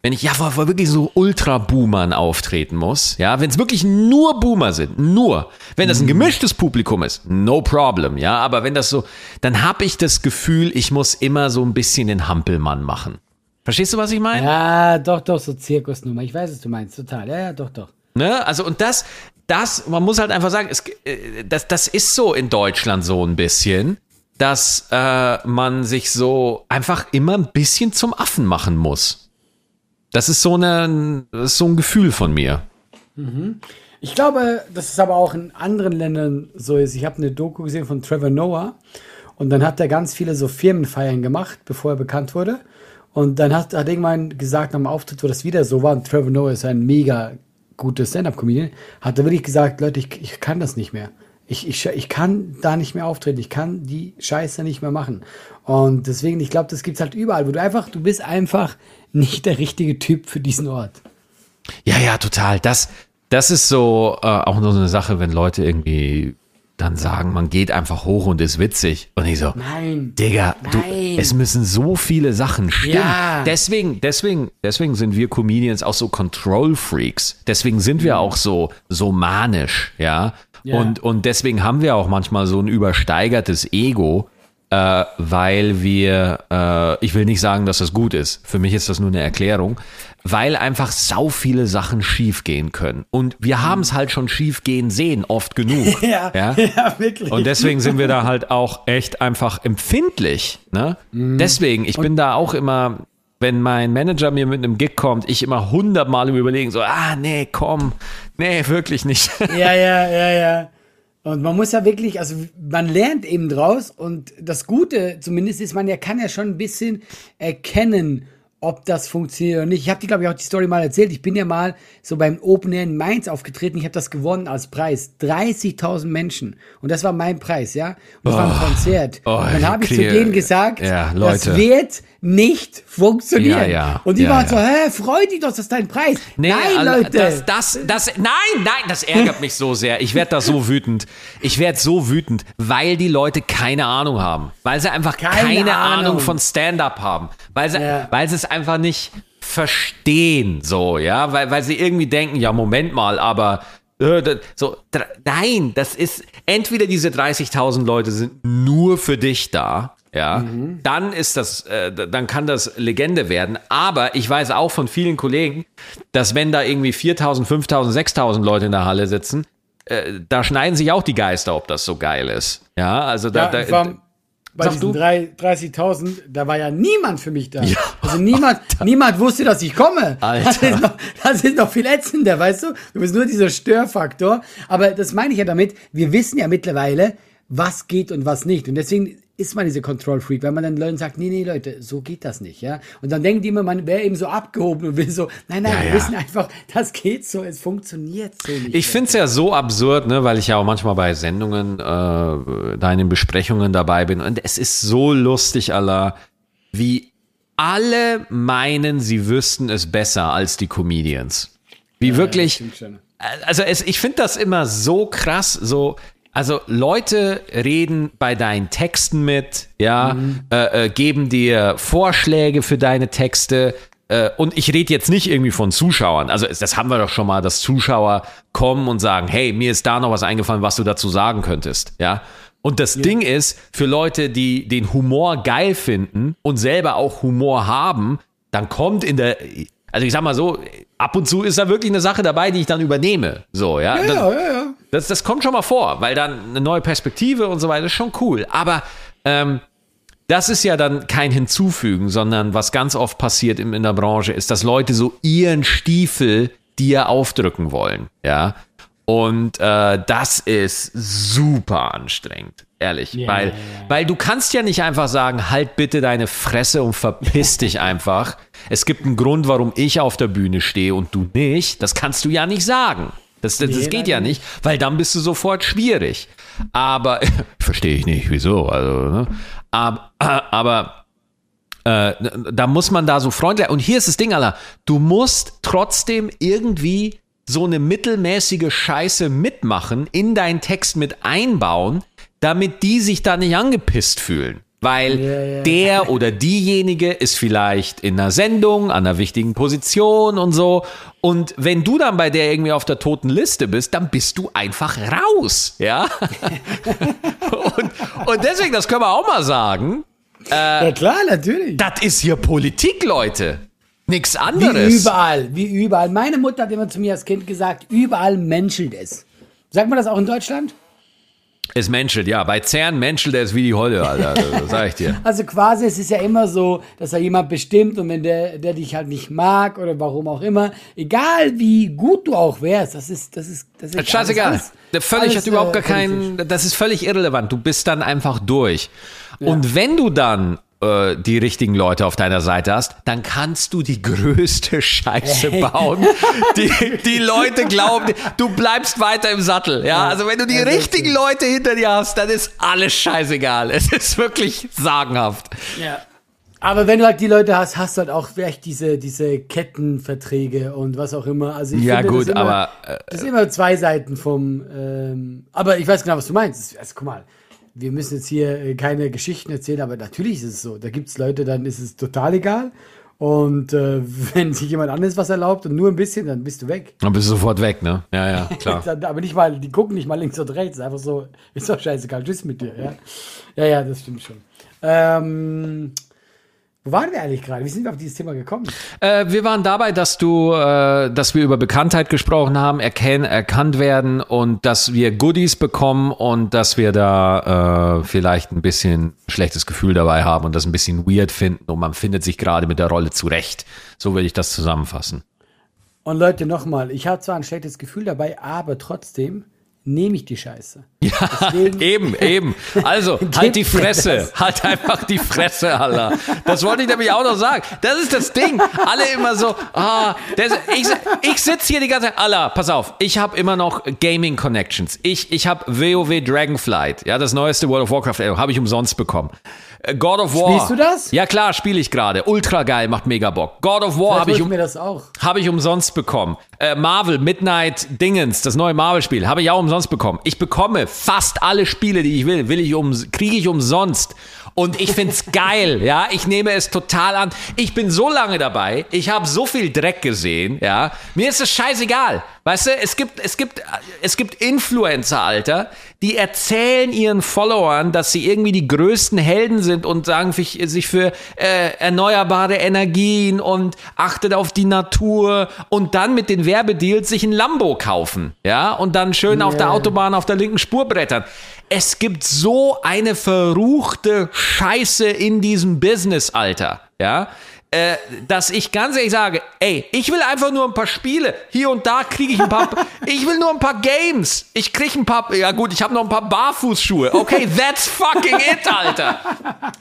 wenn ich ja vor, vor wirklich so Ultra-Boomern auftreten muss, ja, wenn es wirklich nur Boomer sind, nur, wenn das ein gemischtes Publikum ist, no problem, ja, aber wenn das so, dann habe ich das Gefühl, ich muss immer so ein bisschen den Hampelmann machen. Verstehst du, was ich meine? Ja, doch, doch, so Zirkusnummer. Ich weiß, was du meinst, total. Ja, ja, doch, doch. Ne? Also und das, das, man muss halt einfach sagen, es, äh, das, das ist so in Deutschland so ein bisschen, dass äh, man sich so einfach immer ein bisschen zum Affen machen muss. Das ist so, eine, das ist so ein Gefühl von mir. Ich glaube, dass es aber auch in anderen Ländern so ist. Ich habe eine Doku gesehen von Trevor Noah und dann hat er ganz viele so Firmenfeiern gemacht, bevor er bekannt wurde. Und dann hat, hat irgendwann gesagt, am Auftritt, wo das wieder so war, und Trevor Noah ist ein mega guter Stand-Up-Comedian, hat er wirklich gesagt, Leute, ich, ich kann das nicht mehr. Ich, ich, ich kann da nicht mehr auftreten. Ich kann die Scheiße nicht mehr machen. Und deswegen, ich glaube, das gibt's halt überall, wo du einfach, du bist einfach nicht der richtige Typ für diesen Ort. Ja, ja, total. Das, das ist so äh, auch nur so eine Sache, wenn Leute irgendwie dann sagen, man geht einfach hoch und ist witzig. Und ich so, Nein. Digga, du, Nein. es müssen so viele Sachen stimmen. Ja. Deswegen, deswegen, deswegen sind wir Comedians auch so Control Freaks. Deswegen sind wir auch so, so manisch, ja. Ja. Und, und deswegen haben wir auch manchmal so ein übersteigertes Ego, äh, weil wir, äh, ich will nicht sagen, dass das gut ist. Für mich ist das nur eine Erklärung, weil einfach sau viele Sachen schief gehen können. Und wir haben es halt schon schief gehen sehen, oft genug. (laughs) Ja, ja? (laughs) ja, wirklich. Und deswegen sind wir da halt auch echt einfach empfindlich. Ne? Deswegen, ich bin da auch immer, wenn mein Manager mir mit einem Gig kommt, ich immer hundertmal Überlegen, so, ah, nee, komm, nee, wirklich nicht. (laughs) Ja, ja, ja, ja. Und man muss ja wirklich, also man lernt eben draus und das Gute zumindest ist, man ja kann ja schon ein bisschen erkennen, ob das funktioniert oder nicht. Ich habe dir, glaube ich, auch die Story mal erzählt. Ich bin ja mal so beim Open Air in Mainz aufgetreten. Ich habe das gewonnen als Preis. 30.000 Menschen. Und das war mein Preis, ja. Und das war ein Konzert. oh, und dann habe ich zu denen gesagt, Ja, das wird nicht funktionieren. Ja, ja. Und die Ja, waren so, hä, freu dich doch, das ist dein Preis. Nee, Nein, Alter, Leute. Das, das, das, nein, nein, das ärgert mich so sehr. Ich werde da so wütend. Ich werde so wütend, weil die Leute keine Ahnung haben. Weil sie einfach keine, Keine Ahnung. Ahnung. von Stand-up haben. Weil sie, weil sie es einfach nicht verstehen, so, ja. Weil, weil sie irgendwie denken, ja, Moment mal, aber. äh, So, nein, das ist entweder diese 30.000 Leute sind nur für dich da, ja, dann ist das, äh, dann kann das Legende werden. Aber ich weiß auch von vielen Kollegen, dass wenn da irgendwie 4.000, 5.000, 6.000 Leute in der Halle sitzen, äh, da schneiden sich auch die Geister, ob das so geil ist. Ja, also da, Ja, da, bei diesen 30.000, da war ja niemand für mich da. Ja, also niemand, (laughs) niemand wusste, dass ich komme. Alter. Das ist, noch, das ist noch viel ätzender, weißt du? Du bist nur dieser Störfaktor. Aber das meine ich ja damit, wir wissen ja mittlerweile, was geht und was nicht. Und deswegen ist man diese Control Freak, weil man dann Leuten sagt, nee, nee, Leute, so geht das nicht, ja. Und dann denken die immer, man wäre eben so abgehoben und will so, nein, nein, ja, wir ja. wissen einfach, das geht so, es funktioniert so nicht. Ich finde es ja so absurd, ne, weil ich ja auch manchmal bei Sendungen, äh, deinen Besprechungen dabei bin und es ist so lustig, Allah, wie alle meinen, sie wüssten es besser als die Comedians. Wie ja, wirklich, also es, ich finde das immer so krass, so, also Leute reden bei deinen Texten mit, ja, mhm. äh, äh, geben dir Vorschläge für deine Texte. Äh, und ich rede jetzt nicht irgendwie von Zuschauern. Also das haben wir doch schon mal, dass Zuschauer kommen und sagen, hey, mir ist da noch was eingefallen, was du dazu sagen könntest, ja. Und das ja. Ding ist, für Leute, die den Humor geil finden und selber auch Humor haben, dann kommt in der, also ich sag mal so, ab und zu ist da wirklich eine Sache dabei, die ich dann übernehme. So, ja. Ja, ja, ja. ja. Das, das kommt schon mal vor, weil dann eine neue Perspektive und so weiter ist schon cool. Aber ähm, das ist ja dann kein Hinzufügen, sondern was ganz oft passiert in, in der Branche ist, dass Leute so ihren Stiefel dir aufdrücken wollen. Ja. Und äh, das ist super anstrengend, ehrlich. Yeah, weil, yeah, yeah. weil du kannst ja nicht einfach sagen, halt bitte deine Fresse und verpiss (laughs) dich einfach. Es gibt einen Grund, warum ich auf der Bühne stehe und du nicht. Das kannst du ja nicht sagen. Das, das, das geht ja nicht, weil dann bist du sofort schwierig. Aber (laughs) verstehe ich nicht, wieso. Also, ne? Aber, (clears throat) aber äh, da muss man da so freundlich. Und hier ist das Ding, Alter. Du musst trotzdem irgendwie so eine mittelmäßige Scheiße mitmachen, in deinen Text mit einbauen, damit die sich da nicht angepisst fühlen. Weil ja, ja. der oder diejenige ist vielleicht in einer Sendung, an einer wichtigen Position und so. Und wenn du dann bei der irgendwie auf der toten Liste bist, dann bist du einfach raus. Ja. (laughs) und, und deswegen, das können wir auch mal sagen. Äh, ja, klar, natürlich. Das ist hier Politik, Leute. Nichts anderes. Wie überall, wie überall. Meine Mutter hat immer zu mir als Kind gesagt, überall menschelt es. Sagt man das auch in Deutschland? Es menschelt, ja. Bei CERN menschelt er es wie die Holle, Alter. Das sag ich dir. (laughs) Also quasi, es ist ja immer so, dass da jemand bestimmt und wenn der, der dich halt nicht mag oder warum auch immer, egal wie gut du auch wärst, das ist, das ist, das ist. Scheißegal. Alles, völlig alles, hat überhaupt gar äh, keinen, das ist völlig irrelevant. Du bist dann einfach durch. Ja. Und wenn du dann äh, die richtigen Leute auf deiner Seite hast, dann kannst du die größte Scheiße bauen. die, die Leute glauben, du bleibst weiter im Sattel. Ja, also wenn du die richtigen Leute hinter dir hast, dann ist alles scheißegal. Es ist wirklich sagenhaft. Ja. Aber wenn du halt die Leute hast, hast du halt auch vielleicht diese, diese Kettenverträge und was auch immer. Also ich ja, finde, gut, das immer, aber. Äh, das sind immer zwei Seiten vom. Ähm, aber ich weiß genau, was du meinst. Also, guck mal, wir müssen jetzt hier äh, keine Geschichten erzählen, aber natürlich ist es so. Da gibt es Leute, dann ist es total egal. Und äh, (laughs) wenn sich jemand anderes was erlaubt und nur ein bisschen, dann bist du weg. Dann bist du sofort weg, ne? Ja, ja, (laughs) klar. aber nicht mal, die gucken nicht mal links oder rechts. Einfach so, ist doch scheißegal, tschüss mit dir, ja. Ja, ja, das stimmt schon. Ähm, wo waren wir eigentlich gerade? Wie sind wir auf dieses Thema gekommen? Äh, wir waren dabei, dass du, äh, dass wir über Bekanntheit gesprochen haben, erkennen, erkannt werden und dass wir Goodies bekommen und dass wir da äh, vielleicht ein bisschen schlechtes Gefühl dabei haben und das ein bisschen weird finden und man findet sich gerade mit der Rolle zurecht. So würde ich das zusammenfassen. Und Leute, nochmal, ich habe zwar ein schlechtes Gefühl dabei, aber trotzdem nehme ich die Scheiße. Ja, Deswegen, eben, eben. Also, (laughs) halt die Fresse. Halt einfach die Fresse, Allah. Das wollte ich nämlich auch noch sagen. Das ist das Ding. Alle immer so, ah, das, ich, ich sitze hier die ganze Zeit, Allah, pass auf, ich habe immer noch Gaming Connections. Ich, ich habe WoW Dragonflight, ja, das neueste World of Warcraft, habe ich umsonst bekommen. Äh, God of War. Spielst du das? Ja klar, spiele ich gerade. Ultra geil, macht mega Bock. God of War habe ich, um, hab ich umsonst bekommen. Äh, Marvel Midnight Dingens, das neue Marvel-Spiel, habe ich auch umsonst bekommen. Ich bekomme fast alle Spiele, die ich will, will ich um, kriege ich umsonst. Und ich find's geil, ja. Ich nehme es total an. Ich bin so lange dabei. Ich habe so viel Dreck gesehen, ja. Mir ist es scheißegal. Weißt du, es gibt, es gibt, es gibt Influencer, Alter, die erzählen ihren Followern, dass sie irgendwie die größten Helden sind und sagen sich, sich für äh, erneuerbare Energien und achtet auf die Natur und dann mit den Werbedeals sich ein Lambo kaufen, ja, und dann schön yeah. auf der Autobahn auf der linken Spur brettern. Es gibt so eine verruchte Scheiße in diesem Business, Alter, ja äh, dass ich ganz ehrlich sage, ey, ich will einfach nur ein paar Spiele. Hier und da kriege ich ein paar. (laughs) ich will nur ein paar Games. Ich kriege ein paar. Ja gut, ich habe noch ein paar Barfußschuhe. Okay, that's fucking it, Alter.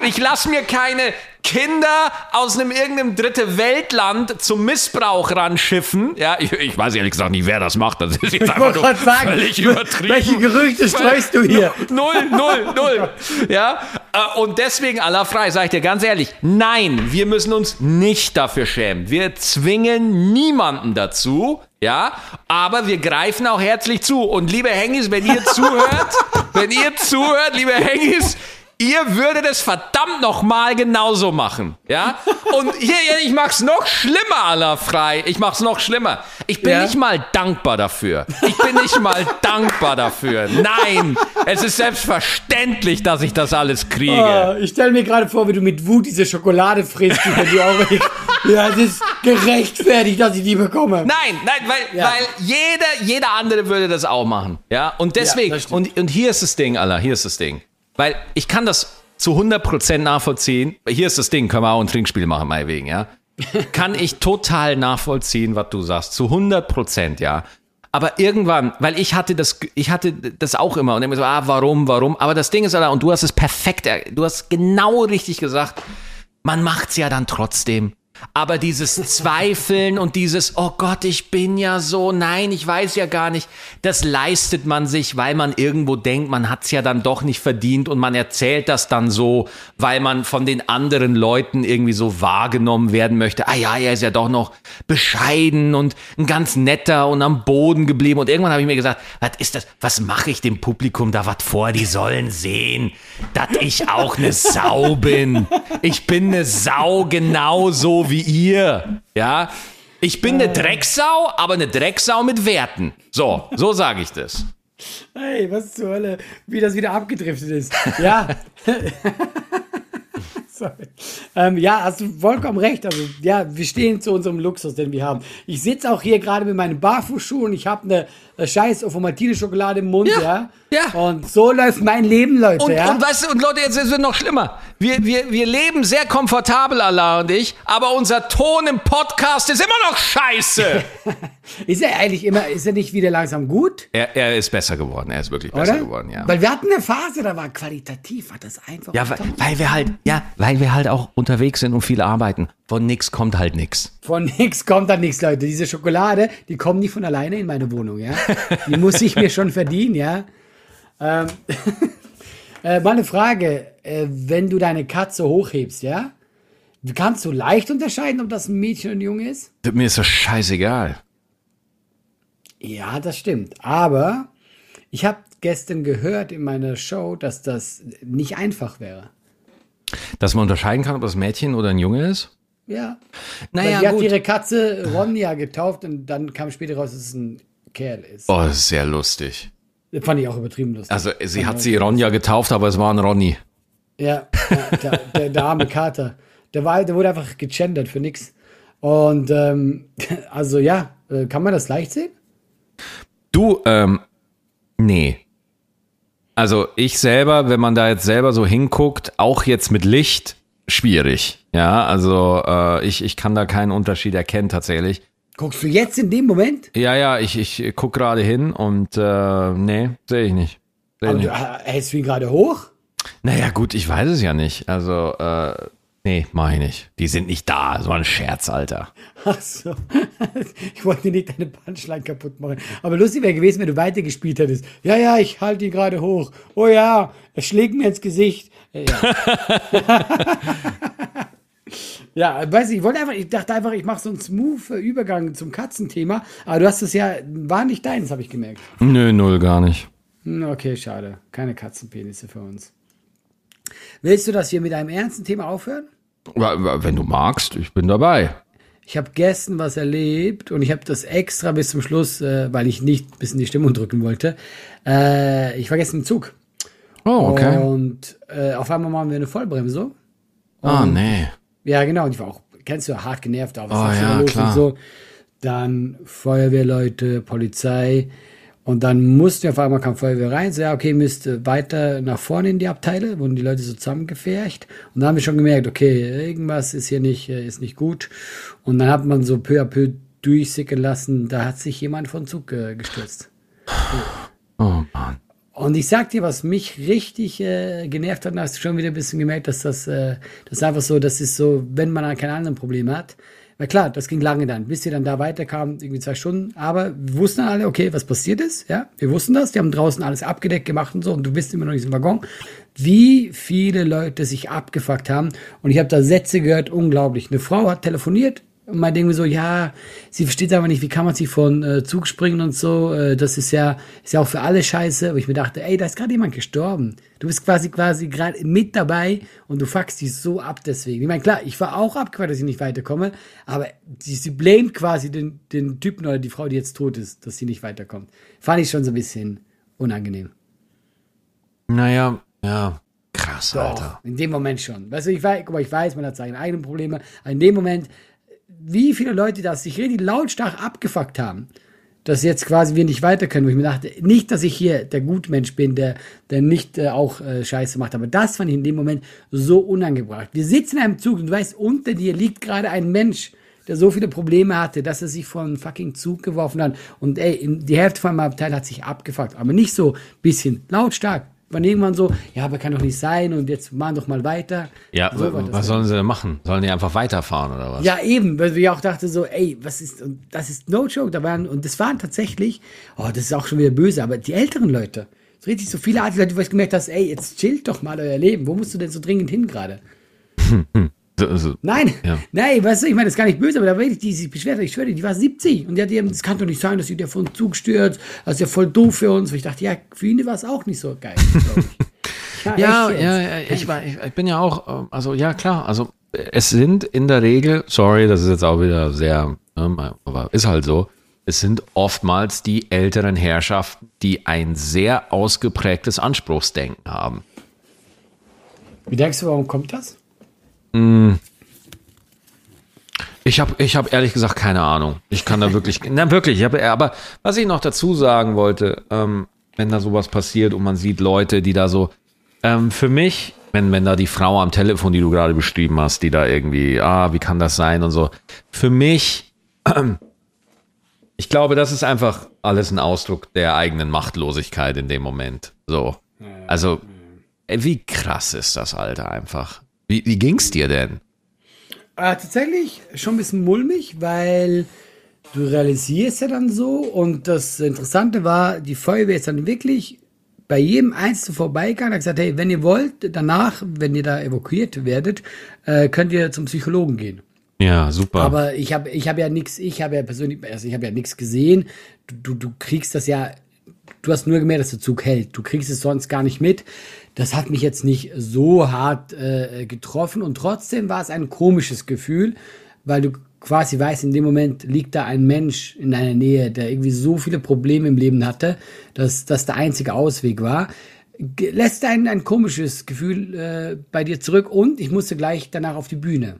Ich lass mir keine Kinder aus einem irgendeinem dritte Weltland zum Missbrauch ranschiffen. Ja, ich, ich, weiß ehrlich gesagt nicht, wer das macht. Das ist jetzt einfach nur sagen, völlig übertrieben. Welche Gerüchte streust du hier? (laughs) Null, null, null. Ja, äh, und deswegen aller frei, sage ich dir ganz ehrlich, nein, wir müssen uns nicht dafür schämen. Wir zwingen niemanden dazu. Ja, aber wir greifen auch herzlich zu. Und liebe Hengis, wenn ihr zuhört, (laughs) wenn ihr zuhört, liebe Hengis, Ihr würdet es verdammt nochmal genauso machen. Ja? Und hier, ich mach's noch schlimmer, aller frei. Ich mach's noch schlimmer. Ich bin ja. nicht mal dankbar dafür. Ich bin nicht mal (laughs) dankbar dafür. Nein, es ist selbstverständlich, dass ich das alles kriege. Oh, ich stelle mir gerade vor, wie du mit Wut diese Schokolade frisst, die du auch Ja, es ist gerechtfertigt, dass ich die bekomme. Nein, nein, weil, ja. weil jeder, jeder andere würde das auch machen. Ja, und deswegen, ja, und, und hier ist das Ding, Allah, hier ist das Ding. Weil ich kann das zu 100% nachvollziehen. Hier ist das Ding, können wir auch ein Trinkspiel machen, meinetwegen, ja. kann ich total nachvollziehen, was du sagst. Zu 100%, ja. Aber irgendwann, weil ich hatte das, ich hatte das auch immer und immer so, ah, warum, warum? Aber das Ding ist, und du hast es perfekt, du hast genau richtig gesagt, man macht's ja dann trotzdem. Aber dieses Zweifeln und dieses, oh Gott, ich bin ja so, nein, ich weiß ja gar nicht, das leistet man sich, weil man irgendwo denkt, man hat's ja dann doch nicht verdient und man erzählt das dann so, weil man von den anderen Leuten irgendwie so wahrgenommen werden möchte. Ah ja, er ist ja doch noch bescheiden und ein ganz netter und am Boden geblieben. Und irgendwann habe ich mir gesagt, was ist das? Was mache ich dem Publikum da was vor? Die sollen sehen, dass ich auch eine Sau bin. Ich bin eine Sau genauso wie ihr. Ja, ich bin eine Drecksau, aber eine Drecksau mit Werten. So, so sage ich das. Hey, was zur Hölle, wie das wieder abgedriftet ist. Ja. (laughs) (laughs) Sorry. Ähm, ja, hast du vollkommen recht. Also, ja, wir stehen zu unserem Luxus, den wir haben. Ich sitze auch hier gerade mit meinen Barfußschuhen. Ich habe eine, eine scheiß Ofomatine-Schokolade im Mund, ja, ja. Und so läuft mein Leben, Leute. Und, ja? und weißt du, und Leute, jetzt wird noch schlimmer. Wir, wir, wir leben sehr komfortabel, Allah und ich, aber unser Ton im Podcast ist immer noch scheiße. (laughs) ist er eigentlich immer, ist er nicht wieder langsam gut? Er, er ist besser geworden, er ist wirklich Oder? besser geworden, ja. Weil wir hatten eine Phase, da war qualitativ, war das einfach. Ja, weil, weil wir halt, ja, weil wir halt auch unterwegs sind und viel arbeiten. Von nix kommt halt nix. Von nix kommt halt nix, Leute. Diese Schokolade, die kommt nicht von alleine in meine Wohnung, ja. Die muss ich mir schon verdienen, ja. Ähm, (laughs) äh, mal eine Frage, äh, wenn du deine Katze hochhebst, ja? Kannst du leicht unterscheiden, ob das ein Mädchen oder ein Junge ist? Mir ist das scheißegal. Ja, das stimmt. Aber ich habe gestern gehört in meiner Show, dass das nicht einfach wäre. Dass man unterscheiden kann, ob das ein Mädchen oder ein Junge ist? Ja. Naja, Weil die gut. hat ihre Katze Ronja getauft und dann kam später raus, es ein Kerl ist. Oh, das ist sehr lustig. Fand ich auch übertrieben lustig. Also sie hat sie Ronja getauft, aber es war ein Ronny. Ja, ja der, der, der, arme Kater. Der, war, der wurde einfach gegendert für nix. Und ähm, (laughs) also ja, äh, kann man das leicht sehen? Du, ähm, nee. Also ich selber, wenn man da jetzt selber so hinguckt, auch jetzt mit Licht, schwierig. Ja, also äh, ich, ich kann da keinen Unterschied erkennen tatsächlich. Guckst du jetzt in dem Moment? Ja, ja, ich, ich guck gerade hin und äh, nee, sehe ich nicht. Seh Aber nicht. du hältst du ihn gerade hoch? Naja, gut, ich weiß es ja nicht. Also, äh, nee, mach ich nicht. Die sind nicht da. War ein Scherz, Alter. Ach so. (laughs) Ich wollte nicht deine Punchline kaputt machen. Aber lustig wäre gewesen, wenn du weitergespielt hättest. Ja, ja, ich halte ihn gerade hoch. Oh ja, er schlägt mir ins Gesicht. Ja. (laughs) (laughs) Ja, weiß ich, ich wollte einfach, ich dachte einfach, ich mache so einen smooth Übergang zum Katzenthema, aber du hast es ja, war nicht deins, habe ich gemerkt. Nö, null, gar nicht. Hm, okay, schade. Keine Katzenpenisse für uns. Willst du das hier mit einem ernsten Thema aufhören? Wenn du magst, ich bin dabei. ich habe gestern was erlebt und ich habe das extra bis zum Schluss, äh, weil ich nicht bis in die Stimmung drücken wollte. Äh, ich war gestern im Zug. Oh, okay. Und äh, auf einmal machen wir eine Vollbremse. oh, nee. Ja, genau. Und ich war auch, kennst du, hart genervt. Auch, was Oh, ist ja, los klar. Und so. Dann Feuerwehrleute, Polizei. Und dann mussten wir auf einmal kam Feuerwehr rein. So, ja, okay, müsst äh, weiter nach vorne in die Abteile, wurden die Leute so zusammengefercht. Und dann haben wir schon gemerkt, okay, irgendwas ist hier nicht, äh, ist nicht gut. Und dann hat man so peu à peu durchsickern lassen, da hat sich jemand von Zug äh, gestürzt. Oh Mann. Und ich sag dir, was mich richtig äh, genervt hat, und hast du schon wieder ein bisschen gemerkt, dass das, äh, das ist einfach so, das ist so, wenn man keine anderen Probleme hat. Na klar, das ging lange dann, bis wir dann da weiterkamen, irgendwie zwei Stunden. Aber wir wussten alle, okay, was passiert ist. Ja, wir wussten das. Die haben draußen alles abgedeckt gemacht und so. Und du bist immer noch in diesem Waggon. Wie viele Leute sich abgefuckt haben. Und ich habe da Sätze gehört, unglaublich. Eine Frau hat telefoniert und man denkt mir so, ja, sie versteht aber nicht, wie kann man sich von äh, Zug springen und so. Äh, das ist ja, ist ja auch für alle scheiße. Aber ich mir dachte, ey, da ist gerade jemand gestorben. Du bist quasi quasi gerade mit dabei und du fuckst dich so ab deswegen. Ich meine, klar, ich war auch abgefuckt, dass ich nicht weiterkomme, aber sie, sie blamet quasi den, den Typen oder die Frau, die jetzt tot ist, dass sie nicht weiterkommt. Fand ich schon so ein bisschen unangenehm. Naja, ja. Krass, Doch, Alter. in dem Moment schon. Weißt du, ich weiß, guck mal, ich weiß, man hat seine eigenen Probleme, aber in dem Moment, wie viele Leute das sich richtig lautstark abgefuckt haben, dass jetzt quasi wir nicht weiter können, wo ich mir dachte, nicht, dass ich hier der Gutmensch bin, der, der nicht äh, auch äh, Scheiße macht, aber das fand ich in dem Moment so unangebracht. Wir sitzen in einem Zug und du weißt, unter dir liegt gerade ein Mensch, der so viele Probleme hatte, dass er sich von fucking Zug geworfen hat und ey, die Hälfte von meinem Abteil hat sich abgefuckt, aber nicht so bisschen lautstark. War irgendwann so, ja, aber kann doch nicht sein und jetzt machen doch mal weiter. Ja, so was sollen sie denn machen? Sollen die einfach weiterfahren oder was? ja, eben, weil ich auch dachte so, ey, was ist, und das ist no joke, da waren, und das waren tatsächlich, oh, das ist auch schon wieder böse, aber die älteren Leute, so richtig so viele alte Leute, wo ich gemerkt hast, ey, jetzt chillt doch mal euer Leben, wo musst du denn so dringend hin gerade? So, (laughs) so. Nein, Ja. nein, weißt du, ich meine, das ist gar nicht böse, aber da war ich, die sich beschwert, hat, ich schwöre, die war 70 und die hat eben, das kann doch nicht sein, dass sie der von Zug stürzt, das ist ja voll doof für uns. Und ich dachte, ja, für ihn war es auch nicht so geil. (laughs) Ja, ja, jetzt. ja, ich, war, ich, ich bin ja auch, ähm, also ja klar, also es sind in der Regel, sorry, das ist jetzt auch wieder sehr, ne, aber ist halt so, es sind oftmals die älteren Herrschaften, die ein sehr ausgeprägtes Anspruchsdenken haben. Wie denkst du, warum kommt das? Ich habe ich hab ehrlich gesagt keine Ahnung. Ich kann da wirklich, (laughs) na wirklich, ich hab, aber was ich noch dazu sagen wollte, ähm, wenn da sowas passiert und man sieht Leute, die da so, ähm, für mich, wenn, wenn da die Frau am Telefon, die du gerade beschrieben hast, die da irgendwie, ah, wie kann das sein und so, für mich, ähm, (clears throat) ich glaube, das ist einfach alles ein Ausdruck der eigenen Machtlosigkeit in dem Moment. So. Also, wie krass ist das, Alter, einfach. Wie, wie ging's dir denn? Äh, tatsächlich schon ein bisschen mulmig, weil du realisierst ja dann so und das Interessante war, die Feuerwehr ist dann wirklich bei jedem Einzelnen vorbeigegangen und hat gesagt, hey, wenn ihr wollt, danach, wenn ihr da evakuiert werdet, äh, könnt ihr zum Psychologen gehen. Ja, super. Aber ich habe ich hab ja nichts, ich habe ja persönlich, also ich habe ja nichts gesehen. Du, du, du kriegst das ja, du hast nur gemerkt, dass der Zug hält. Du kriegst es sonst gar nicht mit. Das hat mich jetzt nicht so hart äh, getroffen und trotzdem war es ein komisches Gefühl, weil du quasi weißt, in dem Moment liegt da ein Mensch in deiner Nähe, der irgendwie so viele Probleme im Leben hatte, dass das der einzige Ausweg war. Lässt ein, ein komisches Gefühl äh, bei dir zurück und ich musste gleich danach auf die Bühne.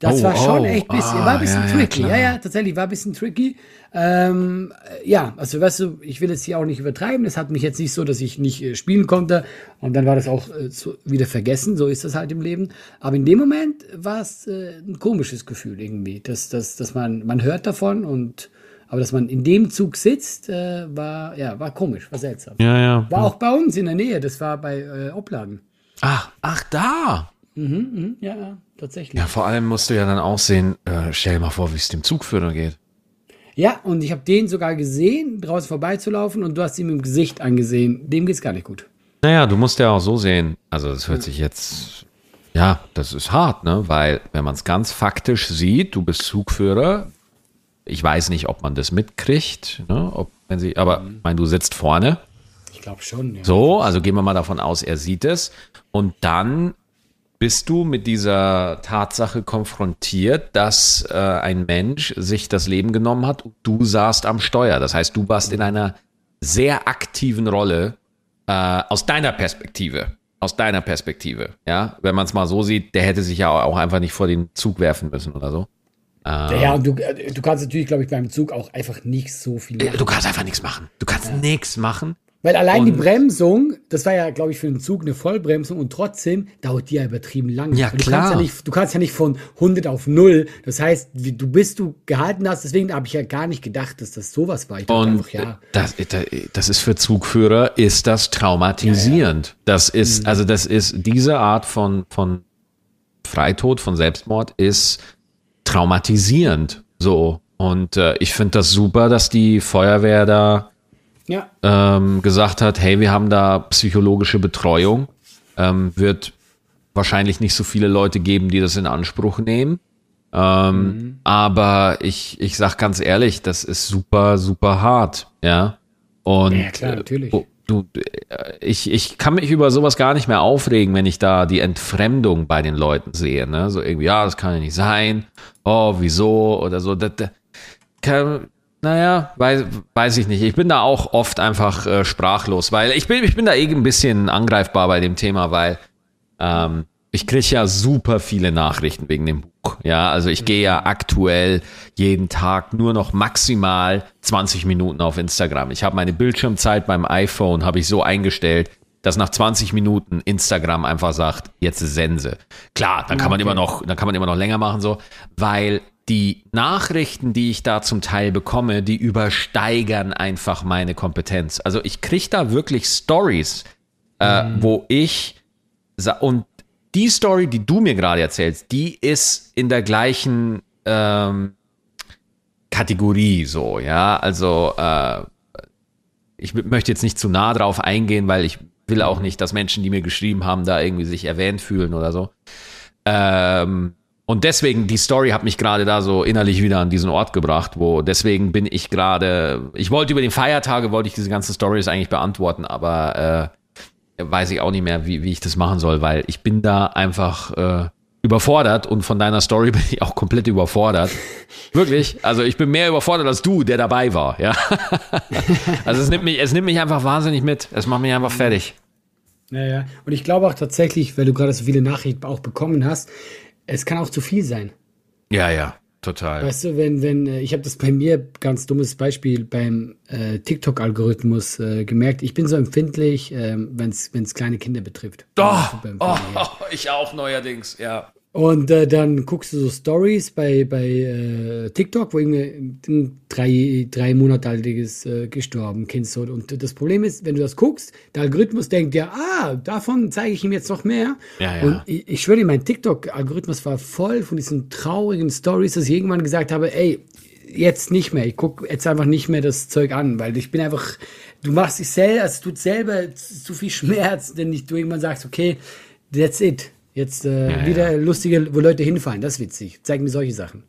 Das Oh, war schon oh, echt bisschen, ah, war ein bisschen ja, ja, tricky. Ja, klar. ja, tatsächlich war ein bisschen tricky. Ähm, äh, ja, also weißt du, ich will jetzt hier auch nicht übertreiben. Das hat mich jetzt nicht so, dass ich nicht äh, spielen konnte und dann war das auch äh, so wieder vergessen. So ist das halt im Leben. Aber in dem Moment war es äh, ein komisches Gefühl irgendwie, dass, dass, dass man man hört davon und aber dass man in dem Zug sitzt, äh, war ja war komisch, war seltsam. ja, ja. War auch bei uns in der Nähe. Das war bei äh, Opladen. Ach, ach, da. Ja, ja, tatsächlich. Ja, vor allem musst du ja dann auch sehen, äh, stell dir mal vor, wie es dem Zugführer geht. Ja, und ich habe den sogar gesehen, draußen vorbeizulaufen und du hast ihm im Gesicht angesehen. Dem geht's gar nicht gut. Naja, du musst ja auch so sehen. Also, das hört sich jetzt, ja, das ist hart, ne? Weil, wenn man es ganz faktisch sieht, du bist Zugführer. Ich weiß nicht, ob man das mitkriegt, ne? Ob, wenn sie, aber, ich meine, du sitzt vorne. Ich glaube schon, ja. So, also gehen wir mal davon aus, er sieht es. Und dann bist du mit dieser Tatsache konfrontiert, dass äh, ein Mensch sich das Leben genommen hat und du saßt am Steuer. Das heißt, du warst in einer sehr aktiven Rolle äh, aus deiner Perspektive. Aus deiner Perspektive, ja. Wenn man es mal so sieht, der hätte sich ja auch einfach nicht vor den Zug werfen müssen oder so. Ähm, ja, und du, äh, du kannst natürlich, glaube ich, beim Zug auch einfach nicht so viel machen. Du kannst einfach nichts machen. Du kannst ja. nichts machen. Weil allein und die Bremsung, das war ja, glaube ich, für den Zug eine Vollbremsung und trotzdem dauert die ja übertrieben lang. Ja, du klar. Kannst ja nicht, du kannst ja nicht von 100 auf 0. Das heißt, wie, du bist du gehalten hast, deswegen habe ich ja gar nicht gedacht, dass das sowas war. Ich und einfach, ja. Das, das, ist für Zugführer, ist das traumatisierend. Ja, ja. Das ist, mhm. also das ist, diese Art von, von Freitod, von Selbstmord ist traumatisierend. So. Und äh, ich finde das super, dass die Feuerwehr da ja. ähm, gesagt hat, hey, wir haben da psychologische Betreuung. Ähm, wird wahrscheinlich nicht so viele Leute geben, die das in Anspruch nehmen. Ähm, mhm. Aber ich, ich sag ganz ehrlich, das ist super, super hart, ja. Und ja, klar, natürlich. Äh, du, äh, ich, ich kann mich über sowas gar nicht mehr aufregen, wenn ich da die Entfremdung bei den Leuten sehe, ne? So irgendwie, ja, das kann ja nicht sein. Oh, wieso? Oder so. Das, das, kann, naja, weiß, weiß ich nicht. Ich bin da auch oft einfach äh, sprachlos, weil ich bin, ich bin da eh ein bisschen angreifbar bei dem Thema, weil ähm, ich kriege ja super viele Nachrichten wegen dem Buch. Ja, also ich gehe ja aktuell jeden Tag nur noch maximal 20 Minuten auf Instagram. Ich habe meine Bildschirmzeit beim iPhone habe ich so eingestellt, dass nach 20 Minuten Instagram einfach sagt, jetzt ist Sense. Klar, dann kann man immer noch, dann kann man immer noch länger machen so, weil die Nachrichten, die ich da zum Teil bekomme, die übersteigern einfach meine Kompetenz. Also ich kriege da wirklich Stories, äh, mhm. wo ich und die Story, die du mir gerade erzählst, die ist in der gleichen ähm, Kategorie so, ja. Also äh, ich möchte jetzt nicht zu nah drauf eingehen, weil ich will auch nicht, dass Menschen, die mir geschrieben haben, da irgendwie sich erwähnt fühlen oder so. Ähm, und deswegen, die Story hat mich gerade da so innerlich wieder an diesen Ort gebracht, wo deswegen bin ich gerade, ich wollte über die Feiertage, wollte ich diese ganze Stories eigentlich beantworten, aber äh, weiß ich auch nicht mehr, wie, wie ich das machen soll, weil ich bin da einfach äh, überfordert und von deiner Story (laughs) bin ich auch komplett überfordert. Wirklich. Also ich bin mehr überfordert als du, der dabei war, ja. (laughs) also es nimmt mich, es nimmt mich einfach wahnsinnig mit. Es macht mich einfach fertig. Naja, und ich glaube auch tatsächlich, weil du gerade so viele Nachrichten auch bekommen hast, es kann auch zu viel sein. Ja, ja, total. Weißt du, wenn, wenn, äh, ich habe das bei mir, ganz dummes Beispiel, beim äh, TikTok-Algorithmus äh, gemerkt, ich bin so empfindlich, äh, wenn es kleine Kinder betrifft. Doch, oh, oh, ich auch neuerdings, ja. Und äh, dann guckst du so Stories bei, bei äh, TikTok, wo irgendwie ein drei, drei Monate altiges äh, gestorben, Kind so. Und das Problem ist, wenn du das guckst, der Algorithmus denkt ja, ah, davon zeige ich ihm jetzt noch mehr. Ja, ja. Und ich, ich schwöre dir, mein TikTok-Algorithmus war voll von diesen traurigen Stories, dass ich irgendwann gesagt habe, ey, jetzt nicht mehr. Ich gucke jetzt einfach nicht mehr das Zeug an, weil ich bin einfach, du machst dich selber, es tut selber zu viel Schmerz, wenn du irgendwann sagst, okay, that's it. Jetzt äh, ja, wieder ja. lustige, wo Leute hinfallen. Das ist witzig. Zeig mir solche Sachen.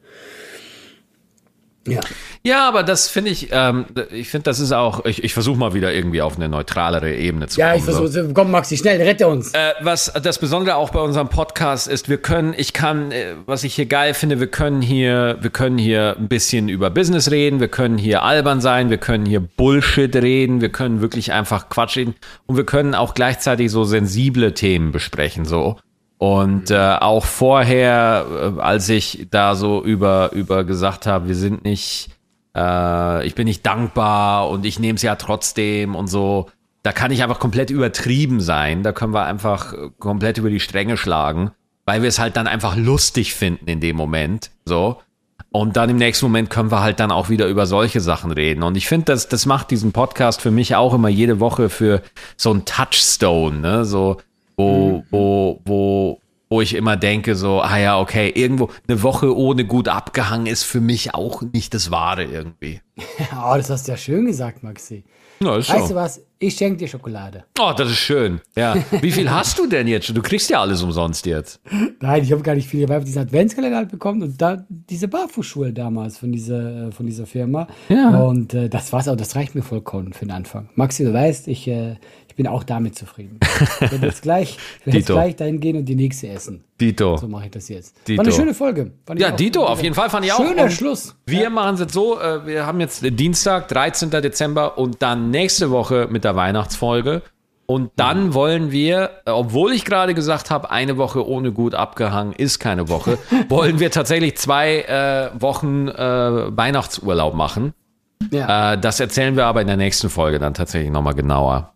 Ja. Ja, aber das finde ich, ähm, ich finde, das ist auch, ich, ich versuche mal wieder irgendwie auf eine neutralere Ebene zu ja, kommen. Ja, ich versuche, so. komm Maxi, schnell, rette uns. Äh, was das Besondere auch bei unserem Podcast ist, wir können, ich kann, äh, was ich hier geil finde, wir können hier, wir können hier ein bisschen über Business reden, wir können hier albern sein, wir können hier Bullshit reden, wir können wirklich einfach Quatsch reden und wir können auch gleichzeitig so sensible Themen besprechen, so. Und äh, auch vorher, äh, als ich da so über, über gesagt habe, wir sind nicht, äh, ich bin nicht dankbar und ich nehme es ja trotzdem und so, da kann ich einfach komplett übertrieben sein. Da können wir einfach komplett über die Stränge schlagen, weil wir es halt dann einfach lustig finden in dem Moment. So. Und dann im nächsten Moment können wir halt dann auch wieder über solche Sachen reden. Und ich finde, das, das macht diesen Podcast für mich auch immer jede Woche für so ein Touchstone, ne? So, wo, wo, wo, wo ich immer denke, so, ah ja, okay, irgendwo eine Woche ohne gut abgehangen ist für mich auch nicht das Wahre irgendwie. (laughs) oh, das hast du ja schön gesagt, Maxi. Ja, ist weißt so. du was? Ich schenke dir Schokolade. Oh, das ist schön. Ja. (laughs) Wie viel hast du denn jetzt schon? Du kriegst ja alles umsonst jetzt. Nein, ich habe gar nicht viel. Ich habe diesen Adventskalender halt bekommen und da diese Barfußschuhe damals von dieser, äh, von dieser Firma. Ja. Und äh, das war's auch. Das reicht mir vollkommen für den Anfang. Maxi, du weißt, ich, äh, ich bin auch damit zufrieden. Ich werde jetzt gleich, (laughs) jetzt gleich dahin gehen und die nächste essen. Dito. So mache ich das jetzt. Dito. War eine schöne Folge. Ja, auch. Dito, auf jeden Fall fand ich auch. Schöner Und Schluss. Wir machen es jetzt so, äh, wir haben jetzt Dienstag, 13. Dezember und dann nächste Woche mit der Weihnachtsfolge. Und dann wollen wir, äh, obwohl ich gerade gesagt habe, eine Woche ohne gut abgehangen ist keine Woche, (laughs) wollen wir tatsächlich zwei äh, Wochen äh, Weihnachtsurlaub machen. Ja, Äh, das erzählen wir aber in der nächsten Folge dann tatsächlich nochmal genauer.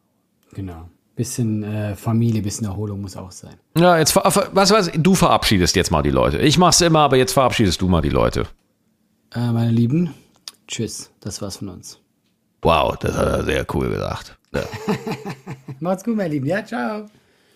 Genau. Bisschen äh, Familie, bisschen Erholung muss auch sein. Ja, jetzt, was weiß du verabschiedest jetzt mal die Leute. Ich mach's immer, aber jetzt verabschiedest du mal die Leute. Äh, meine Lieben, tschüss. Das war's von uns. Wow, das hat er sehr cool gesagt. Ja. (laughs) Macht's gut, meine Lieben. Ja, ciao.